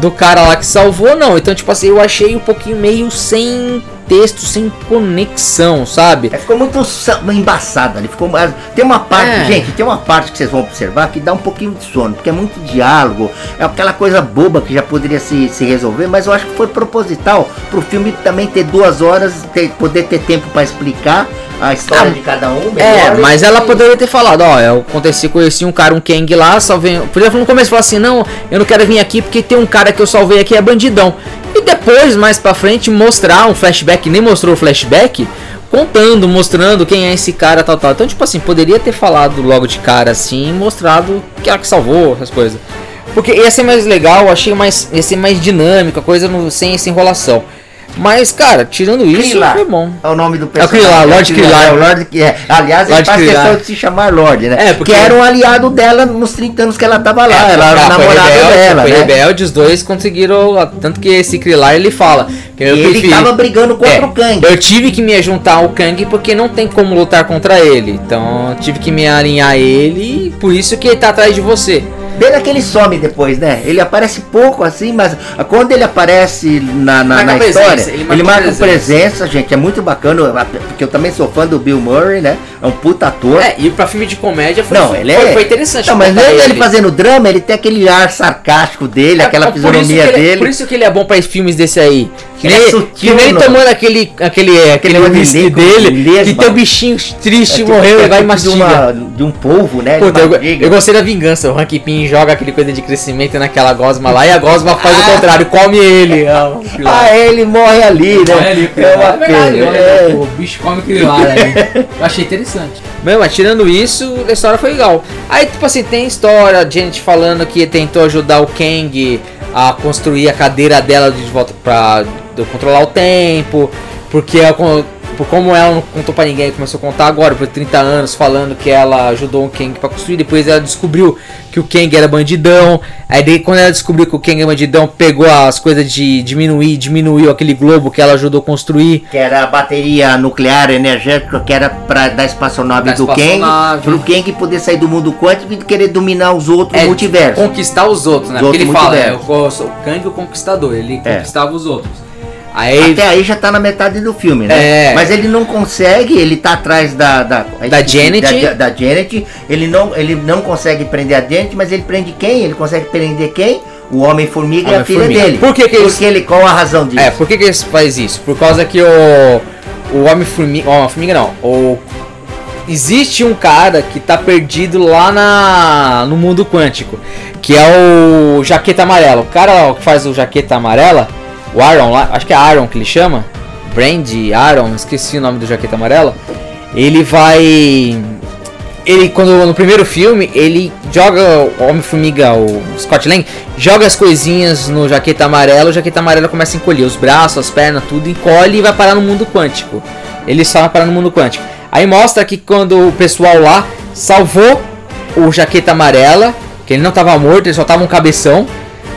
do cara lá que salvou, não. Então, tipo assim, eu achei um pouquinho meio sem texto sem conexão, sabe? É, ficou muito embaçado ali. Ficou, tem uma parte, é. gente, tem uma parte que vocês vão observar que dá um pouquinho de sono, porque é muito diálogo, é aquela coisa boba que já poderia se, se resolver, mas eu acho que foi proposital pro filme também ter duas horas, ter, poder ter tempo para explicar a história ah, de cada um. É, mas ela poderia ter falado, ó, eu aconteci, conheci um cara, um Kang lá, salvei. Podia no começo falar assim, não, eu não quero vir aqui porque tem um cara que eu salvei aqui é bandidão. E depois, mais pra frente, mostrar um flashback, nem mostrou o flashback, contando, mostrando quem é esse cara, tal, tal. Então, tipo assim, poderia ter falado logo de cara assim, mostrado que ela que salvou essas coisas. Porque ia ser mais legal, achei mais, ia ser mais dinâmico, a coisa no, sem essa enrolação. Mas, cara, tirando isso, foi bom. É o nome do personagem. É o Krilar, Lord Krilar. É, o Lord, é. Aliás, Lord ele faz questão de se chamar Lord, né? É, porque era um aliado dela nos 30 anos que ela tava lá. É, ela era namorada rebelde, dela, foi né? rebelde, os dois conseguiram. Tanto que esse Krilar ele fala. Que eu ele preferi, tava brigando contra é, o Kang. Eu tive que me juntar ao Kang porque não tem como lutar contra ele. Então tive que me alinhar a ele. Por isso que ele tá atrás de você. Pena que ele some depois, né? Ele aparece pouco assim, mas quando ele aparece na, na, na presença, história, ele ele, marca marca presença. presença. gente. É muito bacana, porque eu também sou fã do Bill Murray, né? É um puta ator. É, e pra filme de comédia foi, Não, ele foi, é. foi interessante. Não, mas mesmo ele fazendo drama, ele tem aquele ar sarcástico dele, É, aquela é fisionomia que ele- dele. Por isso que ele é bom pra filmes desse aí. Que Ele nem, é sutil, que nem ele tomando aquele, aquele, aquele de whisky dele, lesma. que tem o bichinho triste É tipo- morreu é e vai tipo de, uma, de um polvo, né? Eu, eu gostei da vingança. O Pym joga aquele coisa de crescimento naquela gosma lá e a gosma faz Ah. o contrário, come ele. Ah, Ah, ele morre ali, né? Olha ali, é uma é pena. é. o bicho come aquele lá, né? Eu achei interessante. Meu, mas tirando isso, a história foi legal. Aí, tipo assim, tem história, gente falando que tentou ajudar o Kang a construir a cadeira dela de volta pra controlar o tempo, porque ela, por como ela não contou pra ninguém, começou a contar agora, por 30 anos, falando que ela ajudou o Kang pra construir, depois ela descobriu que o Kang era bandidão, aí daí quando ela descobriu que o Kang é bandidão, pegou as coisas de diminuir, diminuiu aquele globo que ela ajudou a construir, Que era a bateria nuclear energética que era pra da espaçonave Da do Kang, espaçonave. pro Kang poder sair do mundo quântico e querer dominar os outros É, multiversos. conquistar os outros, né? Os Porque ele outros fala, é, o, o Kang o conquistador, ele É. conquistava os outros. Aí Até aí já tá na metade do filme, né? É. Mas ele não consegue, ele tá atrás da. Da, Da Janet. Da, da Janet. Ele não, ele não consegue prender a Janet, mas ele prende quem? Ele consegue prender quem? O Homem-Formiga e a filha Homem-Formiga. dele. Por que que Porque ele. Qual a razão disso? É, por que, que eles faz isso? Por causa que o. O Homem-Formiga. Ó, Homem-Formiga não. O. Existe um cara que tá perdido lá na, no mundo quântico. Que é o Jaqueta Amarela. O cara que faz o Jaqueta Amarela. O Aaron lá. Acho que é Aaron que ele chama. Brand Aaron. Esqueci o nome do Jaqueta Amarela. Ele vai. Ele, quando no primeiro filme, ele joga o Homem-Formiga, o Scott Lang, joga as coisinhas no jaqueta amarela, o jaqueta amarela começa a encolher os braços, as pernas, tudo encolhe e vai parar no mundo quântico. Ele só vai parar no mundo quântico. Aí mostra que quando o pessoal lá salvou o jaqueta amarela, que ele não tava morto, ele só tava um cabeção,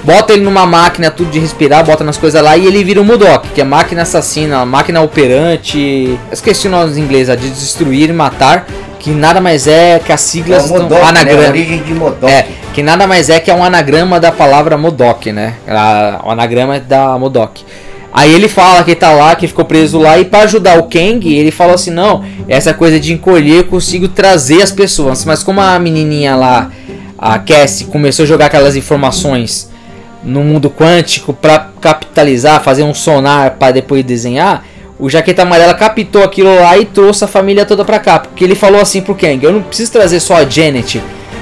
bota ele numa máquina tudo de respirar, bota nas coisas lá e ele vira o Mudok, que é máquina assassina, máquina operante. Esqueci o nome em inglês, a de destruir e matar, que nada mais é que as É siglas estão- Modok, né? A anagrama. origem de Modok. É, que nada mais é que é um anagrama da palavra Modok, né? A- O anagrama é da Modok. Aí ele fala que tá lá, que ficou preso lá, e para ajudar o Kang, ele falou assim: não, essa coisa de encolher eu consigo trazer as pessoas. Mas como a menininha lá, a Cassie, começou a jogar aquelas informações no mundo quântico para capitalizar, fazer um sonar para depois desenhar, o Jaqueta Amarela captou aquilo lá e trouxe a família toda pra cá. Porque ele falou assim pro Kang: eu não preciso trazer só a Janet.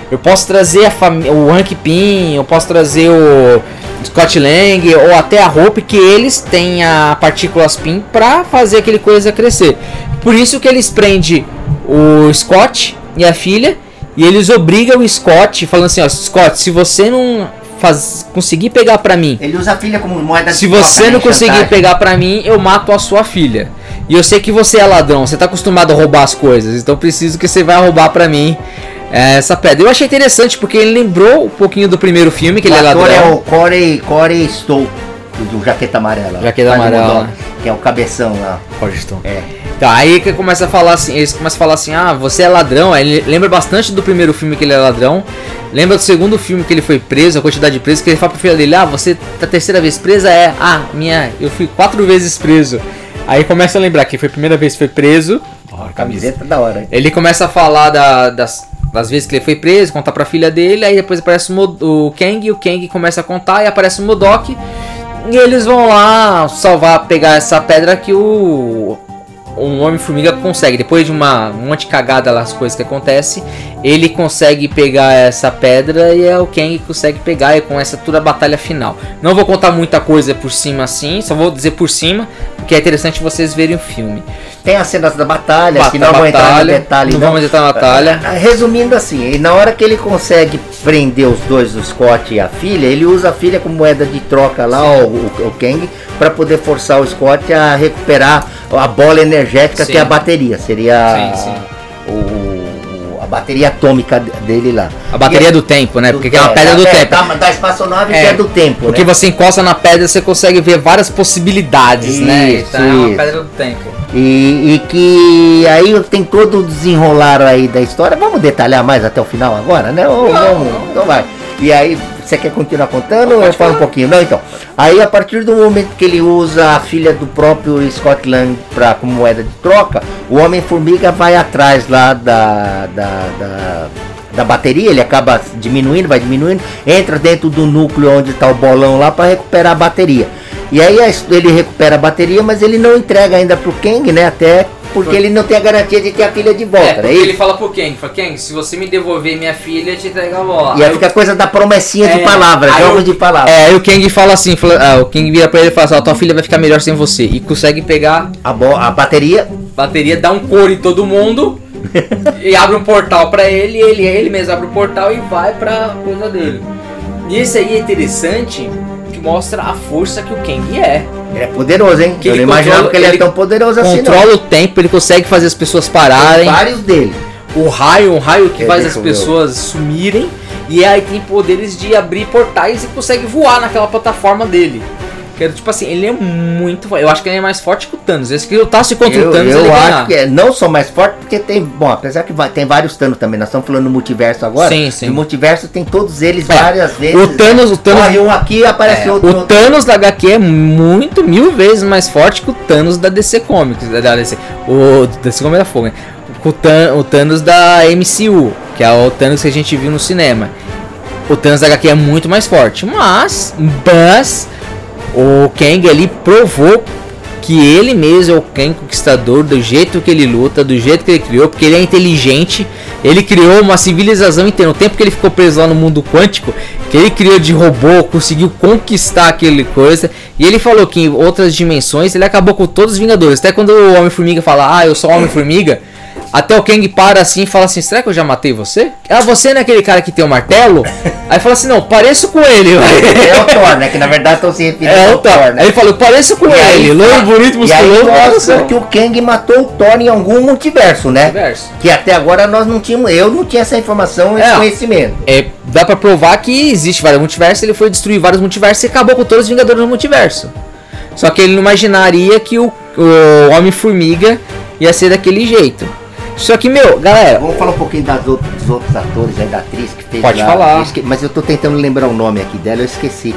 Eu posso trazer a o Hank Pym, eu posso trazer o Scott Lang ou até a Hope, que eles têm a partículas Pym pra fazer aquele coisa crescer. Por isso que eles prendem o Scott e a filha e eles obrigam o Scott, falando assim: ó, Scott, se você não faz, conseguir pegar pra mim Ele usa a filha como moeda de se você né, não conseguir chantagem. pegar pra mim, eu mato a sua filha. E eu sei que você é ladrão, você tá acostumado a roubar as coisas, então preciso que você vai roubar pra mim é, essa pedra. Eu achei interessante porque ele lembrou um pouquinho do primeiro filme, que O ele é ladrão. é o Corey, Corey Stowe, do Jaqueta Amarela. Jaqueta Amarela. Que é o cabeção lá. É. Tá, aí que começa a falar assim, eles começam a falar assim, ah, você é ladrão. Aí ele lembra bastante do primeiro filme que ele é ladrão. Lembra do segundo filme que ele foi preso, a quantidade de presos, que ele fala pro filho dele, ah, você tá a terceira vez presa? É, ah, minha, eu fui quatro vezes preso. Aí começa a lembrar que foi a primeira vez que foi preso. Camiseta da hora. Ele começa a falar da- das, das vezes que ele foi preso, contar pra filha dele, aí depois aparece o, Mo- o Kang, e o Kang começa a contar, e aparece o Modok, e eles vão lá salvar, pegar essa pedra que o um Homem-Formiga consegue. Depois de uma um monte de cagada lá, as coisas que acontecem, ele consegue pegar essa pedra e é o Kang que consegue pegar e começa toda a batalha final. Não vou contar muita coisa por cima assim, só vou dizer por cima, porque é interessante vocês verem o filme. Tem as cenas da batalha, que Bata- não vou entrar no batalha, detalhe. não vamos entrar na batalha. Ah, Resumindo assim, na hora que ele consegue prender os dois, o Scott e a filha, ele usa a filha como moeda de troca lá, o, o, o Kang, para poder forçar o Scott a recuperar a bola energética Sim. que é a bateria. Seria Sim, sim. o- a bateria atômica dele lá. A bateria E- do tempo, né? Porque é uma é, pedra do é, tempo. Da, da espaçonave É, que é do tempo. Porque né? você encosta na pedra, você consegue ver várias possibilidades, né? Isso, Então é uma isso. pedra do tempo. E, e que aí tem todo o desenrolar aí da história. Vamos detalhar mais até o final agora, né? Ou, vamos, então vai. E aí, você quer continuar contando ou eu falo um pouquinho? Não, então. Aí a partir do momento que ele usa a filha do próprio Scott Lang pra, como moeda de troca, o Homem-Formiga vai atrás lá da, da, da, da bateria, ele acaba diminuindo, vai diminuindo, entra dentro do núcleo onde está o bolão lá para recuperar a bateria. E aí ele recupera a bateria, mas ele não entrega ainda pro Kang, né? Até porque ele não tem a garantia de ter a filha de É, volta, porque né? ele fala pro Kang, fala, Kang, se você me devolver minha filha, eu te entrego a bola. E aí Aí fica a coisa da promessinha de É, palavras, aí jogos eu- de palavras. É, aí o Kang fala assim, fala- ah, o Kang vira pra ele e fala assim, ó, tua filha vai ficar melhor sem você. E consegue pegar A, bo- a bateria a bateria, dá um couro em todo mundo e abre um portal pra ele, e ele, ele mesmo abre o portal e vai pra coisa dele. E esse aí é interessante, que mostra a força que o Kang é. Ele é poderoso, hein? Que Eu ele não imaginava controla- que ele, ele é tão poderoso assim, não. controla o tempo, ele consegue fazer as pessoas pararem. Tem vários dele. O raio, um raio que É, faz as pessoas sumirem. E aí tem poderes de abrir portais e consegue voar naquela plataforma dele. Que era, tipo assim, ele é muito. fo- Eu acho que ele é mais forte que o Thanos. Esse que lutasse contra Eu, o Thanos, eu acho que é não só mais forte, porque tem. Bom, apesar que vai- tem vários Thanos também. Nós estamos falando do multiverso agora. Sim, sim. No multiverso tem todos eles É, várias vezes. O Thanos, o Thanos, Corre um aqui aparece É, outro. o outro. Thanos da HQ é muito, mil vezes mais forte que o Thanos da DC Comics. Da DC, o DC Comics da Fogo, né? O, Than- o Thanos da MCU, que é o Thanos que a gente viu no cinema. O Thanos da HQ é muito mais forte. Mas, mas o Kang ali provou que ele mesmo é o Kang Conquistador, do jeito que ele luta, do jeito que ele criou, porque ele é inteligente. Ele criou uma civilização inteira. No tempo que ele ficou preso lá no mundo quântico, que ele criou de robô, conseguiu conquistar aquele coisa. E ele falou que em outras dimensões ele acabou com todos os Vingadores. Até quando o Homem-Formiga fala, ah, eu sou o Homem-Formiga. Até o Kang para assim e fala assim: Será que eu já matei você? Ah, você não é aquele cara que tem o martelo? Aí fala assim: Não, pareço com ele. É o Thor, né? Que na verdade estão se referindo É ao o Thor. Aí né? ele falou: Pareço com E aí ele. Loiro, bonito, aí musculoso. nossa. que o Kang matou o Thor em algum multiverso, né? Multiverso. Que até agora nós não tínhamos. Eu não tinha essa informação, esse É. conhecimento. É, dá pra provar que existe vários multiversos. Ele foi destruir vários multiversos e acabou com todos os Vingadores no multiverso. Só que ele não imaginaria que o, o Homem-Formiga ia ser daquele jeito. Só que, meu, galera, Vamos falar um pouquinho das outros, dos outros atores aí, da atriz que fez Pode lá. falar. Eu esque- Mas eu tô tentando lembrar o nome aqui dela, eu esqueci.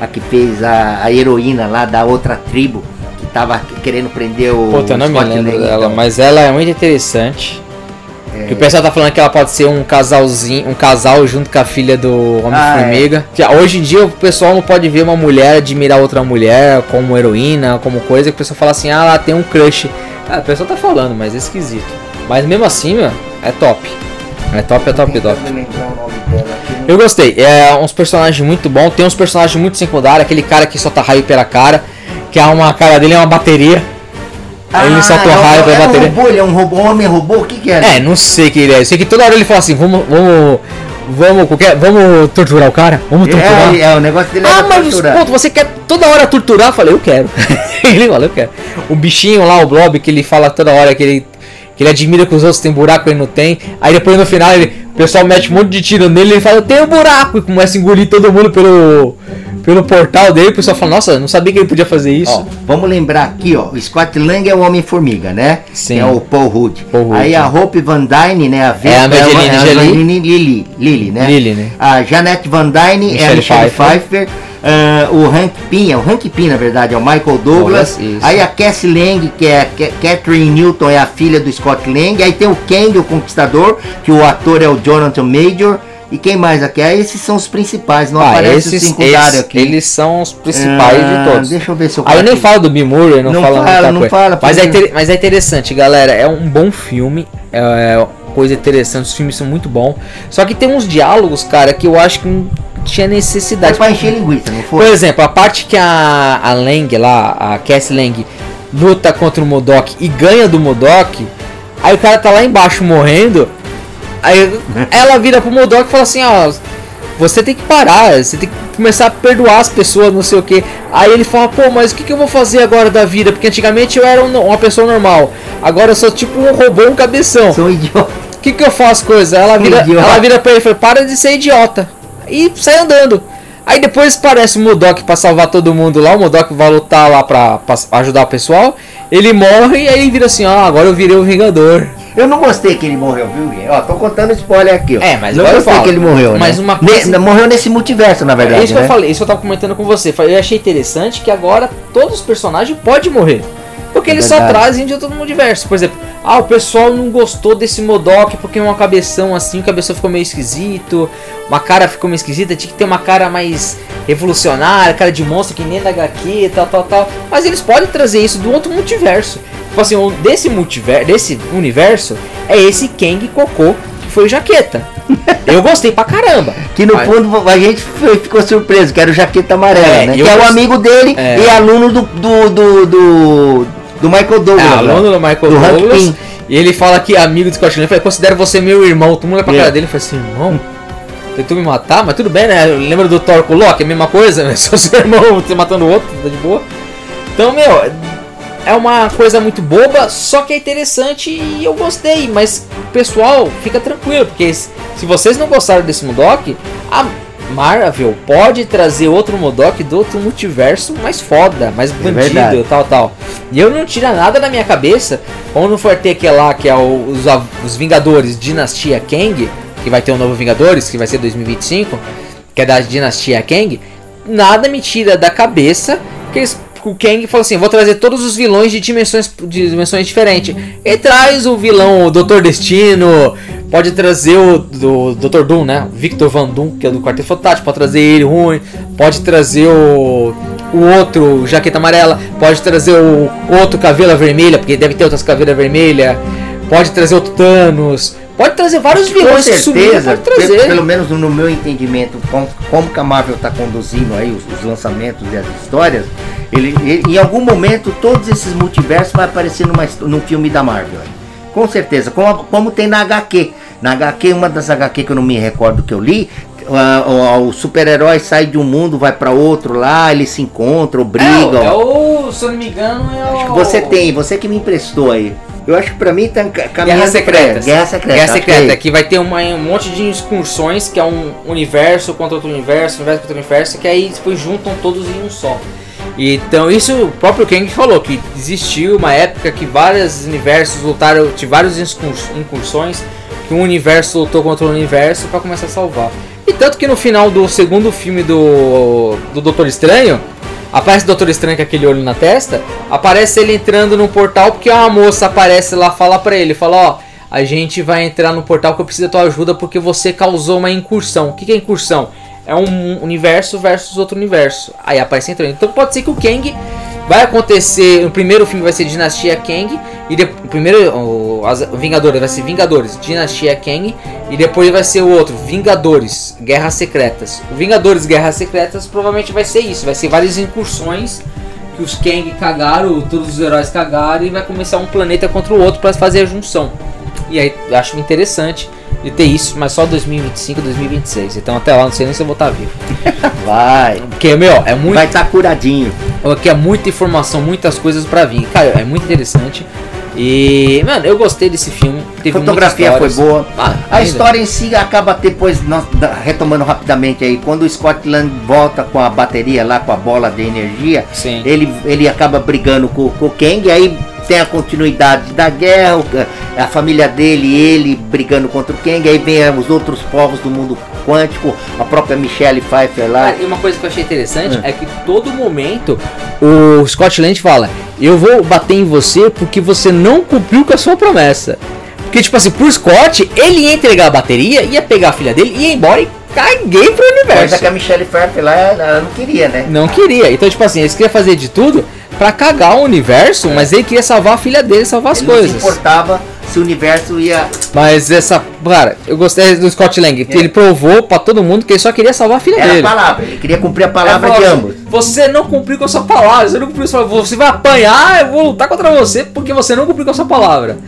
A que fez a, a heroína lá da outra tribo, que tava querendo prender o. Puta, eu não me Scott lembro Lang, dela, então. mas ela é muito interessante. Que o pessoal tá falando que ela pode ser um casalzinho, um casal junto com a filha do Homem-Formiga. Que Hoje em dia o pessoal não pode ver uma mulher admirar outra mulher como heroína, como coisa, que o pessoal fala assim, ah, ela tem um crush. Ah, o pessoal tá falando, mas é esquisito. Mas mesmo assim, meu, é top. É top, é top, top. Não- Eu gostei, é uns personagens muito bons, tem uns personagens muito secundários, aquele cara que solta raio pela cara, que a uma cara dele é uma bateria. Aí ele soltou é um- raio pela é um bateria. robô, ele é um robô, um homem robô, o que que é? É, não sei quem ele é. Eu sei que toda hora ele fala assim, vamos, vamos, vamos, qualquer, vamos torturar o cara? Vamos torturar? É, é, o negócio dele é ah, mas torturar. ponto, você quer toda hora torturar? Eu falei, eu quero. ele falou, eu quero. O bichinho lá, o Blob, que ele fala toda hora que ele, que ele admira que os outros têm buraco e ele não tem. Aí depois no final ele, o pessoal mete um monte de tiro nele e ele fala, eu tenho buraco. E começa a engolir todo mundo pelo, pelo portal dele. O pessoal fala, nossa, não sabia que ele podia fazer isso. Ó, vamos lembrar aqui, ó, o Scott Lang é o Homem-Formiga, né? Sim. É o Paul Rudd. Paul Rudd. Aí a Hope Van Dyne, né? A Vespa, É a Angelina. Angelina Lily, Lily, né? Lily, né? A Janette Van Dyne é a Michelle Michelle Pfeiffer. Pfeiffer. Ah, o Hank Pym, é o Hank Pym, na verdade, é o Michael Douglas. Isso. Aí a Cassie Lang, que é Catherine Newton, é a filha do Scott Lang. Aí tem o Kang, o Conquistador, que o ator é o Jonathan Major. E quem mais aqui? Ah, esses são os principais, não Ah, aparece esses, secundário aqui. eles são os principais Ah, de todos. Deixa eu ver se eu Aí eu nem falo do Bimur, eu não, Não falo fala, muita não coisa. fala, mas, é mas é interessante, galera. É um bom filme. É coisa interessante. Os filmes são muito bons. Só que tem uns diálogos, cara, que eu acho que tinha Foi necessidade. pra encher linguiça, não Por foi? exemplo, a parte que a, a Lang lá, a Cassie Lang, luta contra o Modok e ganha do Modok. Aí o cara tá lá embaixo morrendo. Aí ela vira pro Modok e fala assim: Ó, você tem que parar, você tem que começar a perdoar as pessoas, não sei o que. Aí ele fala: Pô, mas o que, que eu vou fazer agora da vida? Porque antigamente eu era um- uma pessoa normal, agora eu sou tipo um robô, um cabeção. Sou idiota. O que, que eu faço coisa? Ela vira, Idiota. ela vira pra ele e fala, para de ser idiota. E sai andando. Aí depois parece o Modok pra salvar todo mundo lá. O Modok vai lutar lá pra, pra ajudar o pessoal. Ele morre e aí vira assim, ó, agora eu virei o Vingador. Eu não gostei que ele morreu, viu? Ó, tô contando spoiler aqui, ó. É, mas não eu gostei falo. que ele morreu, Mas né? uma coisa- Ne- morreu nesse multiverso, na verdade, É isso que né? eu falei, isso que eu tava comentando com você. Eu achei interessante que agora todos os personagens podem morrer. Porque É eles só verdade. trazem de outro universo. Por exemplo, ah, o pessoal não gostou desse Modok porque é uma cabeção assim, o cabeção ficou meio esquisito, uma cara ficou meio esquisita, tinha que ter uma cara mais revolucionária, cara de monstro que nem da HQ, tal, tal, tal. Mas eles podem trazer isso do outro multiverso. Tipo assim, desse multiverso, desse universo, é esse Kang Cocô que foi o Jaqueta. Eu gostei pra caramba. Que no Mas- fundo a gente ficou surpreso, que era o Jaqueta Amarela, É, né? Que é o amigo dele É. e aluno do, do, do, do, do Michael Douglas. É, né? aluno do Michael Do Douglas. E ele fala que é amigo do Scott Lang. Ele fala, considero você meu irmão. Todo mundo olha pra É. cara dele e fala assim, irmão, tentou me matar, mas tudo bem, né? Lembra do Thor com o Loki? A mesma coisa, né? Só seu irmão você matando o outro, tá de boa. Então, meu, é uma coisa muito boba, só que é interessante e eu gostei. Mas, pessoal, fica tranquilo, porque se vocês não gostaram desse Modok, a Marvel pode trazer outro Modok do outro multiverso mais foda, mais bandido verdade. tal, tal. E eu não tira nada da minha cabeça quando for ter aquele lá que é o- os, os Vingadores Dinastia Kang, que vai ter um novo Vingadores, que vai ser 2025, que é da Dinastia Kang, nada me tira da cabeça que eles o Kang fala assim, vou trazer todos os vilões de dimensões, de dimensões diferentes. E traz o vilão, o Doutor Destino, pode trazer o Dr. Doom, né? Victor Van Doom, que é do Quarteto Fantástico, pode trazer ele ruim, pode trazer o o outro Jaqueta Amarela, pode trazer o outro Caveira Vermelha, porque deve ter outras Caveiras Vermelha, pode trazer outro Thanos, pode trazer vários Com vilões que sumiram, certeza, pode trazer. pe- pelo menos no meu entendimento, como, como que a Marvel está conduzindo aí os, os lançamentos e as histórias, ele, ele- em algum momento todos esses multiversos vai aparecer numa, num filme da Marvel. Com certeza, como, como tem na HQ. Na HQ, uma das HQ que eu não me recordo que eu li, ah, o, o super-herói sai de um mundo, vai para outro lá, eles se encontram, brigam. É, o, se eu não me engano, é o. Acho que você tem, você que me emprestou aí. Eu acho que pra mim tá ca- caminhando Guerra Secreta. Guerra Secreta. Guerra Secreta, que é que vai ter uma- um monte de excursões, que é um universo contra outro universo, universo contra outro universo, que aí depois juntam todos em um só. Então, isso o próprio Kang falou, que existiu uma época que vários universos lutaram, de várias incursões, que um universo lutou contra o universo pra começar a salvar. E tanto que no final do segundo filme do, do Doutor Estranho, Aparece o Doutor Estranho com aquele olho na testa. Aparece ele entrando no portal porque uma moça aparece lá, fala pra ele, fala, ó, a gente vai entrar no portal que eu preciso da tua ajuda porque você causou uma incursão. O que é incursão? É um universo versus outro universo. Aí aparece entrando. Então pode ser que o Kang vai acontecer. O primeiro filme vai ser Dinastia Kang. E o primeiro. O, o Vingadores vai ser Vingadores, Dinastia Kang. E depois vai ser o outro, Vingadores, Guerras Secretas. O Vingadores Guerras Secretas provavelmente vai ser isso. Vai ser várias incursões que os Kang cagaram, todos os heróis cagaram. E vai começar um planeta contra o outro para fazer a junção. E aí acho interessante de ter isso, mas só 2025, 2026. Então até lá não sei nem se eu vou estar vivo. Vai. Porque, meu, é muito. Vai estar curadinho. Aqui é muita informação, muitas coisas pra vir. Cara, é muito interessante. E, mano, eu gostei desse filme. Teve fotografia foi boa. Ah, A história em si acaba depois, nós, retomando rapidamente aí, quando o Scotland volta com a bateria lá, com a bola de energia, Sim. ele, ele acaba brigando com, com o Kang, aí tem a continuidade da guerra, a família dele ele brigando contra o Kang, aí vem os outros povos do mundo quântico, a própria Michelle Pfeiffer lá. Cara, e uma coisa que eu achei interessante é que todo momento o Scott Land fala: Eu vou bater em você porque você não cumpriu com a sua promessa. Porque, tipo assim, pro Scott, ele ia entregar a bateria, ia pegar a filha dele, ia embora e caguei pro Coisa universo. que a Michelle Pfeiffer lá, ela não queria, né? Não queria. Então, tipo assim, eles queriam fazer de tudo pra cagar o universo, mas ele queria salvar a filha dele, salvar as Ele não se coisas. importava se o universo ia Mas essa, cara, eu gostei do Scott Lang. Ele provou pra todo mundo que ele só queria salvar a filha Era a dele. palavra, ele queria cumprir a palavra Ele de ambos. Você não cumpriu com a sua palavra. Você não cumpriu com a sua Você vai apanhar, eu vou lutar contra você porque você não cumpriu com a sua palavra.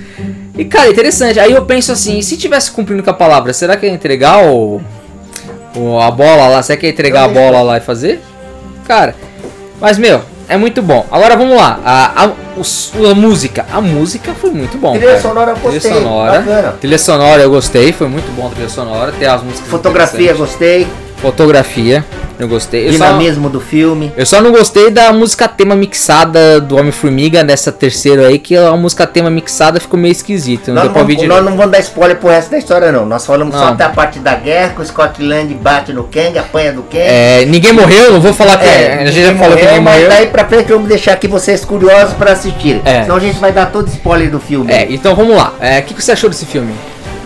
E cara, interessante. Aí eu penso assim, se tivesse cumprindo com a palavra, será que ia entregar o, o- a bola lá? Será que ia entregar a bola lá e fazer? Cara, mas meu, é muito bom. Agora vamos lá. A, a, os- a música. A música foi muito bom. Trilha cara. sonora eu gostei, Trilha sonora. bacana. Trilha sonora eu gostei, foi muito bom a trilha sonora. Tem as músicas. Fotografia gostei. Fotografia, eu gostei. Eu só, Dinamismo do filme. eu só não gostei da música tema mixada do Homem-Formiga nessa terceira aí, que a música tema mixada ficou meio esquisita. Não Nós não, vamos, nós não vamos dar spoiler pro resto da história, não. Nós falamos só Não. até a parte da guerra, que o Scotland bate no Kang, apanha do Kang. É, ninguém morreu, não vou falar que. É, a gente já falou que ninguém mas morreu. daí pra frente vamos deixar aqui vocês curiosos pra assistir. É. Senão a gente vai dar todo spoiler do filme. É, então vamos lá. É, O que, que você achou desse filme?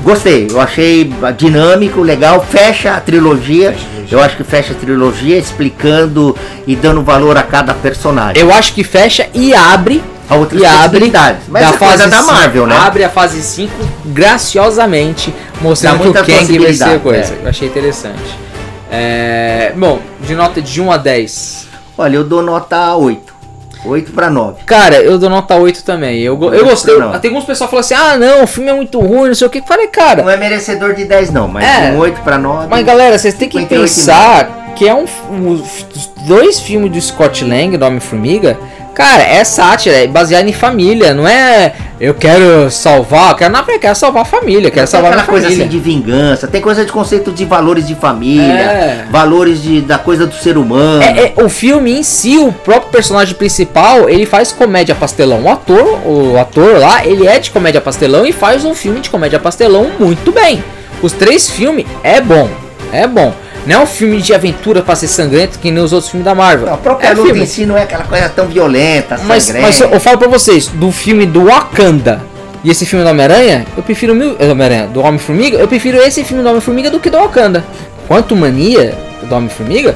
Gostei, eu achei dinâmico, legal, fecha a trilogia. Eu acho que fecha a trilogia explicando e dando valor a cada personagem. Eu acho que fecha e abre. A outras e abre. Mas é coisa da cinco- Marvel, né? Abre a fase 5 graciosamente, mostrando que o muita Kang vai ser coisa. é. Eu achei interessante. É, bom, de nota de 1 a 10. Olha, eu dou nota 8. 8 pra 9. Cara, eu dou nota 8 também. Eu, eu gostei. Tem alguns pessoal que falam assim: ah, não, o filme é muito ruim, não sei o que. Eu Falei, cara, Não é merecedor de 10 não, mas É. um 8 pra 9. Mas galera, vocês têm que 58 pensar que é um, os dois filmes do Scott Lang, do Homem-Formiga. Cara, é sátira, é baseado em família, não é eu quero salvar, eu quero, não, eu quero salvar a família, quero Tem salvar minha coisa família. assim de vingança, tem coisa de conceito de valores de família, É. valores de, da coisa do ser humano. É, é, o filme em si, o próprio personagem principal, ele faz comédia pastelão. O ator, o ator lá, ele é de comédia pastelão e faz um filme de comédia pastelão muito bem. Os três filmes é bom, é bom. Não é um filme de aventura pra ser sangrento que nem os outros filmes da Marvel. Não, a própria é luta filme. em si não é aquela coisa tão violenta, Mas, sangrenta. mas eu falo pra vocês, do filme do Wakanda e esse filme do Homem-Aranha, eu prefiro mil. eh, Homem-Aranha, do Homem-Formiga, eu prefiro esse filme do Homem-Formiga do que do Wakanda. Quanto mania do Homem-Formiga,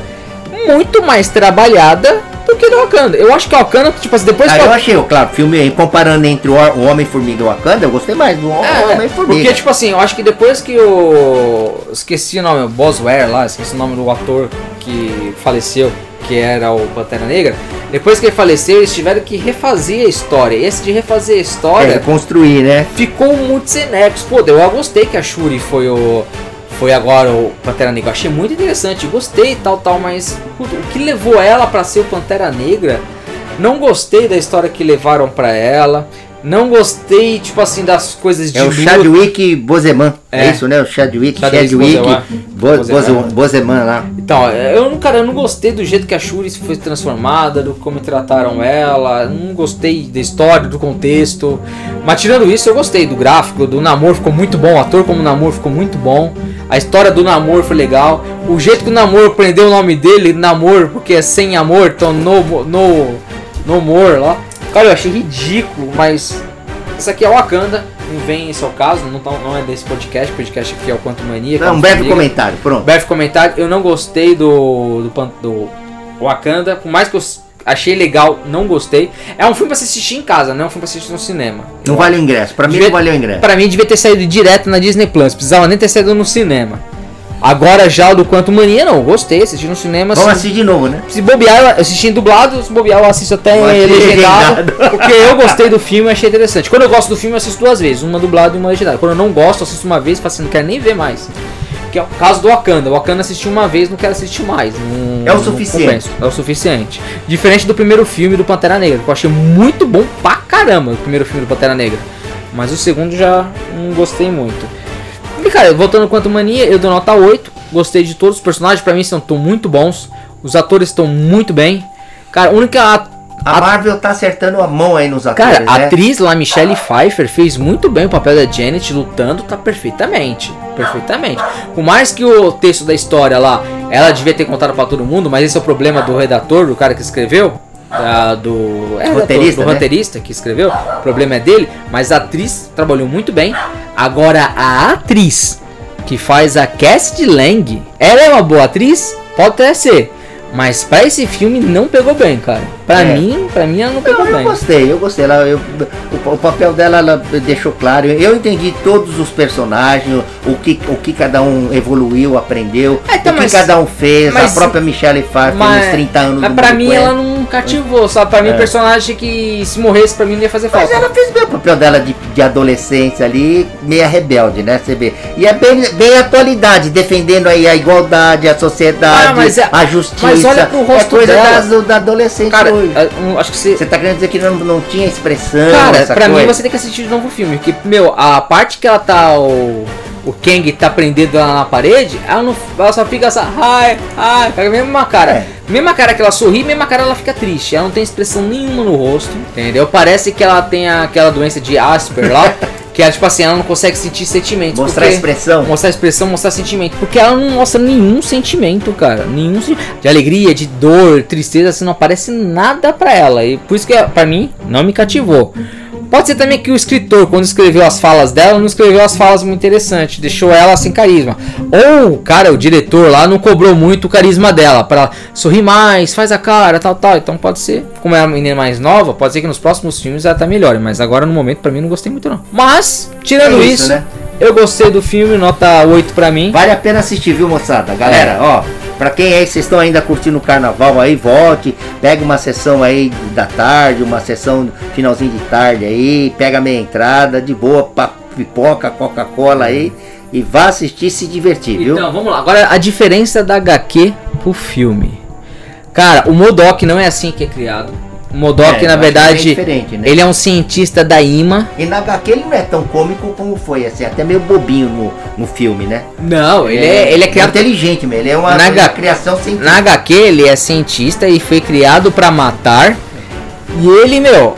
muito mais trabalhada do que do Wakanda. Eu acho que o Wakanda, tipo assim, depois Ah, que eu achei, claro, filme comparando entre o, Homem-Formiga e o Wakanda, eu gostei mais do É, Homem-Formiga. porque, tipo assim, eu acho que depois que o. Esqueci o nome, o Boswell lá, esqueci o nome do ator que faleceu, que era o Pantera Negra. Depois que ele faleceu, eles tiveram que refazer a história. Esse de refazer a história É, construir, né? ficou muito sem nexo. Pô, eu gostei que a Shuri foi o. Foi agora o Pantera Negra. Achei muito interessante, gostei e tal, tal, mas puta, o que levou ela pra ser o Pantera Negra? Não gostei da história que levaram pra ela. Não gostei, tipo assim, das coisas de É o luta. Chadwick Boseman. É. É. isso, né? O Chadwick, Chadwick Chadwick, Boseman. Bo- Boseman. Boseman, Boseman lá. Então, eu não, cara, eu não gostei do jeito que a Shuri foi transformada, do como trataram ela, não gostei da história, do contexto. Mas tirando isso, eu gostei do gráfico, do namoro ficou muito bom, o ator como namoro ficou muito bom. A história do namoro foi legal. O jeito que o namoro prendeu o nome dele, namoro, porque é sem amor, então no, no, no amor lá. Cara, eu achei ridículo, mas isso aqui é Wakanda, não vem esse é o caso, não, tá- não é desse podcast, o podcast aqui é o Quanto Mania. Não, um Quanto breve Formiga. comentário, pronto. Breve comentário, eu não gostei do, do, do Wakanda, por mais que eu achei legal, não gostei. É um filme pra se assistir em casa, não é um filme pra assistir no cinema. Não vale o ingresso. Pra mim Devia- não valeu o ingresso. Pra mim devia ter saído direto na Disney Plus, precisava nem ter saído no cinema. Agora já o do Quanto Mania, não, gostei, assisti no cinema. Vamos se, assistir de novo, né? se bobear, eu assisti em dublado, se bobear eu assisto até legendado, legendado. porque eu gostei do filme e achei interessante. Quando eu gosto do filme, eu assisto duas vezes, uma dublada e uma legendada. Quando eu não gosto, eu assisto uma vez e falo assim, não quero nem ver mais. Que é o caso do Wakanda. O Wakanda assisti uma vez, não quero assistir mais. não- É o suficiente. É o suficiente. Diferente do primeiro filme do Pantera Negra, que eu achei muito bom pra caramba o primeiro filme do Pantera Negra. Mas o segundo já não gostei muito. Cara, voltando quanto mania, eu dou nota 8. Gostei de todos os personagens, pra mim são tão muito bons. Os atores estão muito bem. Cara, a única a- A Marvel tá acertando a mão aí nos atores, Cara, a né? atriz lá, Michelle Pfeiffer, fez muito bem o papel da Janet lutando, tá perfeitamente. Perfeitamente. Por mais que o texto da história lá, ela devia ter contado pra todo mundo, mas esse é o problema do redator, do cara que escreveu. da- do é, Roteirista, do né? roteirista que escreveu, o problema é dele, mas a atriz trabalhou muito bem. Agora, a atriz que faz a Cassidy Lang, ela é uma boa atriz? Pode até ser, mas pra esse filme não pegou bem, cara. Pra É. mim, pra mim ela não Não, pegou eu bem. gostei, eu gostei. Ela, eu- o, o papel dela ela deixou claro. Eu entendi todos os personagens, o que, o que cada um evoluiu, aprendeu, É, então, o que mas- cada um fez. mas- a própria Michelle Pfeiffer tem uns 30 anos mas pra mim ela não cativou, sabe? Pra mim, É. personagem que se morresse pra mim não ia fazer Mas falta. ela fez bem o papel dela de, de adolescência ali, meia rebelde, né? Você vê. E é bem, bem atualidade, defendendo aí a igualdade, a sociedade, Ah, mas é- a justiça. mas olha pro rosto é coisa dela. das- da adolescente Cara, um, acho que você. Você tá querendo dizer que não, não tinha expressão? Cara, essa pra mim coisa? você tem que assistir de novo o filme. Porque, meu, a parte que ela tá. O, o Kang tá prendendo ela na parede, ela, não, ela só fica assim, ai, ai, a mesma cara. É. Mesma cara que ela sorri, mesma cara ela fica triste. Ela não tem expressão nenhuma no rosto, entendeu? Parece que ela tem aquela doença de Asper lá, que é tipo assim, ela não consegue sentir sentimentos. Mostrar porque- expressão. Mostrar expressão, mostrar sentimento. Porque ela não mostra nenhum sentimento, cara. Nenhum de alegria, de dor, tristeza, assim, não aparece nada pra ela. E por isso que, pra mim, não me cativou. Pode ser também que o escritor, quando escreveu as falas dela, não escreveu as falas muito interessantes, deixou ela sem carisma. Ou, cara, o diretor lá não cobrou muito o carisma dela, pra ela sorrir mais, faz a cara, tal, tal. Então pode ser, como é uma menina mais nova, pode ser que nos próximos filmes ela tá melhor. Mas agora no momento, pra mim, não gostei muito não. Mas, tirando É isso, isso, né? eu gostei do filme, nota 8 pra mim. Vale a pena assistir, viu, moçada? Galera, É. ó, pra quem aí vocês estão ainda curtindo o carnaval aí, volte, pega uma sessão aí da tarde, uma sessão finalzinho de tarde aí, pega meia entrada, de boa, pipoca, Coca-Cola aí, e vá assistir se divertir, viu? Então, vamos lá. Agora, a diferença da HQ pro filme. Cara, o Modok não é assim que é criado. Modok, É, na é verdade, diferente, né? ele é um cientista da IMA. E na HQ ele não é tão cômico como foi, assim, até meio bobinho no, no filme, né? Não, ele é, ele é criado. inteligente, mesmo, ele é uma, Na uma H- criação científica. Na HQ, ele é cientista e foi criado pra matar. E ele, meu,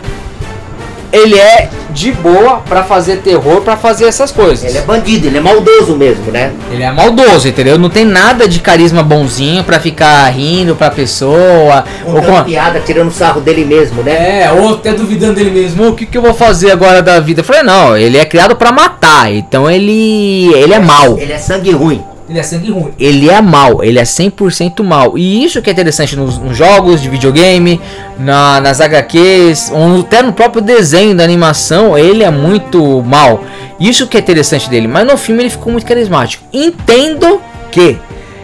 ele é de boa pra fazer terror, pra fazer essas coisas. Ele é bandido, ele é maldoso mesmo, né? Ele é maldoso, entendeu? Não tem nada de carisma bonzinho pra ficar rindo pra pessoa. ou com a- piada, tirando sarro dele mesmo, né? É, ou até duvidando dele mesmo. O que, que eu vou fazer agora da vida? Eu falei, não, ele é criado pra matar. Então ele. Ele é mal. Ele é sangue ruim. Ele é sangue ruim. Ele é mal, ele é 100% mal. E isso que é interessante nos, nos jogos de videogame, na- nas HQs, até no próprio desenho da animação, ele é muito mal. Isso que é interessante dele. Mas no filme ele ficou muito carismático. Entendo que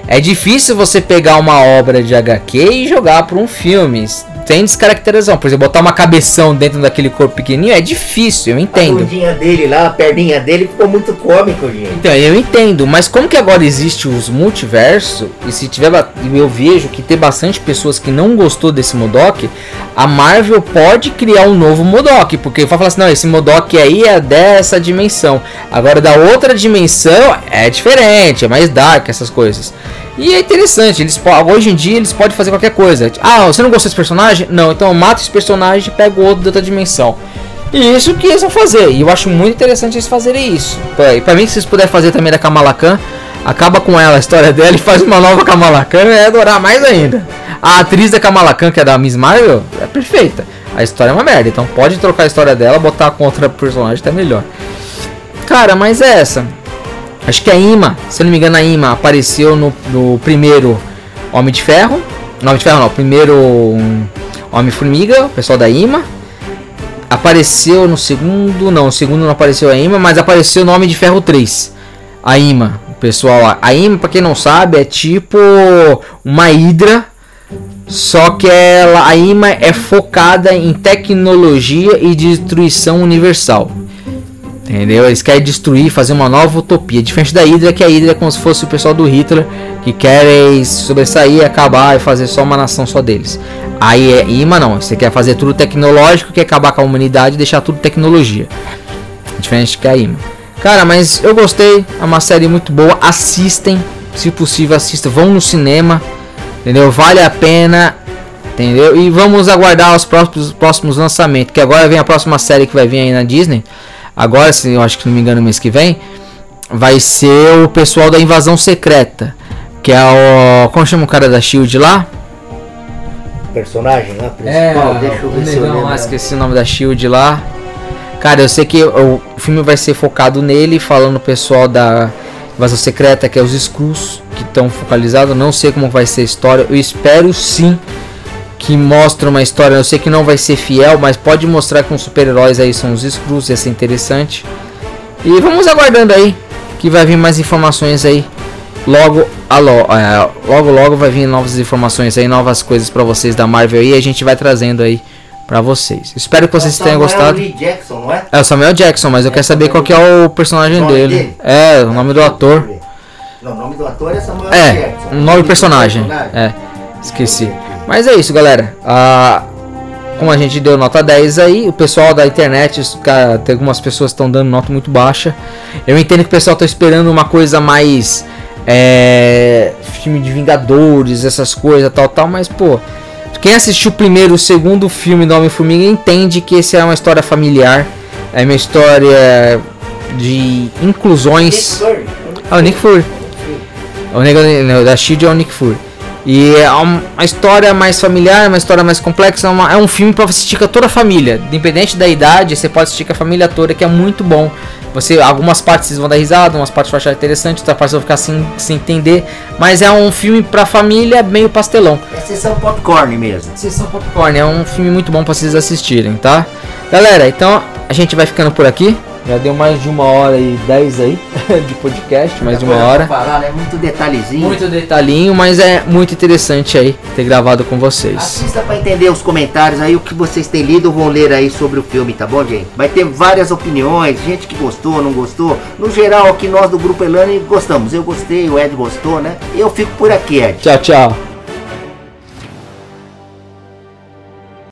é difícil você pegar uma obra de HQ e jogar para um filme. Tem descaracterização. Por exemplo, botar uma cabeção dentro daquele corpo pequenininho é difícil, eu A entendo. bundinha dele lá, a perninha dele ficou muito cômico, gente. Então, eu entendo, mas como que agora existe os multiverso, e se tiver, eu vejo que tem bastante pessoas que não gostou desse Modok, a Marvel pode criar um novo Modok, porque vai falar assim, não, esse Modok aí é dessa dimensão. Agora da outra dimensão é diferente, é mais dark essas coisas. E é interessante, eles hoje em dia eles podem fazer qualquer coisa. Ah, você não gostou desse personagem? Não, então eu mato esse personagem e pego outro da outra dimensão. E isso que eles vão fazer. E eu acho muito interessante eles fazerem isso. E pra mim, se vocês puderem fazer também da Kamala Khan, acaba com ela, a história dela, e faz uma nova Kamala Khan, eu ia adorar mais ainda. A atriz da Kamala Khan, que é da Miss Marvel, é perfeita. A história é uma merda, então pode trocar a história dela, botar com outra personagem, tá melhor. Cara, mas é essa. Acho que a Ima, se eu não me engano, a Ima apareceu no, no primeiro Homem de Ferro. Não, Homem de Ferro não, primeiro hum, Homem-Formiga, o pessoal da Ima. Apareceu no segundo, não, o segundo não apareceu a Ima, mas apareceu no Homem de Ferro 3. A Ima, o pessoal. A Ima, pra quem não sabe, é tipo uma hidra, só que ela, a Ima é focada em tecnologia e destruição universal. Entendeu? Eles querem destruir, fazer uma nova utopia. Diferente da Hydra, que a Hydra é como se fosse o pessoal do Hitler, que querem sobressair, acabar e fazer só uma nação só deles. Aí é Ima não, você quer fazer tudo tecnológico, quer acabar com a humanidade e deixar tudo tecnologia. Diferente que a. Cara, mas eu gostei, é uma série muito boa. Assistem, se possível, assistam. Vão no cinema, entendeu? Vale a pena, entendeu? E vamos aguardar os próximos, próximos lançamentos. Que agora vem a próxima série que vai vir aí na Disney. Agora, se eu acho que não me engano, mês que vem, vai ser o pessoal da Invasão Secreta. Que é o. Como chama o cara da Shield lá? Personagem lá, É, principal, deixa eu o ver se eu lá, esqueci o nome da Shield lá. Cara, eu sei que o filme vai ser focado nele, falando o pessoal da Invasão Secreta, que é os Skrulls, que estão focalizados. Não sei como vai ser a história. Eu espero sim que mostre uma história. Eu sei que não vai ser fiel, mas pode mostrar que os super-heróis aí são os Skrulls, ia ser interessante. E vamos aguardando aí, que vai vir mais informações aí. Logo, alô, é, logo, logo vai vir novas informações aí, novas coisas pra vocês da Marvel aí. A gente vai trazendo aí pra vocês. Espero que vocês tenham Samuel gostado. Lee Jackson, não é? É o Samuel Jackson, mas eu quero saber qual é o personagem O dele. dele? É, o nome do ator. Não, o nome do ator é Samuel É, Jackson. um nome personagem. É, esqueci. Mas é isso, galera. Ah, como a gente deu nota 10 aí, o pessoal da internet, os cara, tem algumas pessoas estão dando nota muito baixa. Eu entendo que o pessoal está esperando uma coisa mais. É, filme de Vingadores, essas coisas, tal, tal, mas pô. Quem assistiu o primeiro e o segundo filme do Homem-Formiga entende que esse é uma história familiar, é uma história de inclusões. Ah, o Nick Fury. O negócio da Shield é o Nick Fury. E é uma história mais familiar, uma história mais complexa, é, uma, é um filme para assistir com toda a família. Independente da idade, você pode assistir com a família toda, que é muito bom. Você, algumas partes vocês vão dar risada, algumas partes vão achar interessante, outras partes vão ficar sem, sem entender. Mas é um filme pra família meio pastelão. É sessão popcorn mesmo. Sessão popcorn, é um filme muito bom para vocês assistirem, tá? Galera, então a gente vai ficando por aqui. Já deu mais de uma hora e dez aí de podcast, mais de uma hora. Falar, né? Muito detalhezinho. Muito detalhinho, mas é muito interessante aí ter gravado com vocês. Assista pra entender os comentários aí, o que vocês têm lido ou vão ler aí sobre o filme, tá bom, gente? Vai ter várias opiniões, gente que gostou, não gostou. No geral, aqui nós do Grupo Elane gostamos. Eu gostei, o Ed gostou, né? Eu fico por aqui, Ed. Tchau, tchau.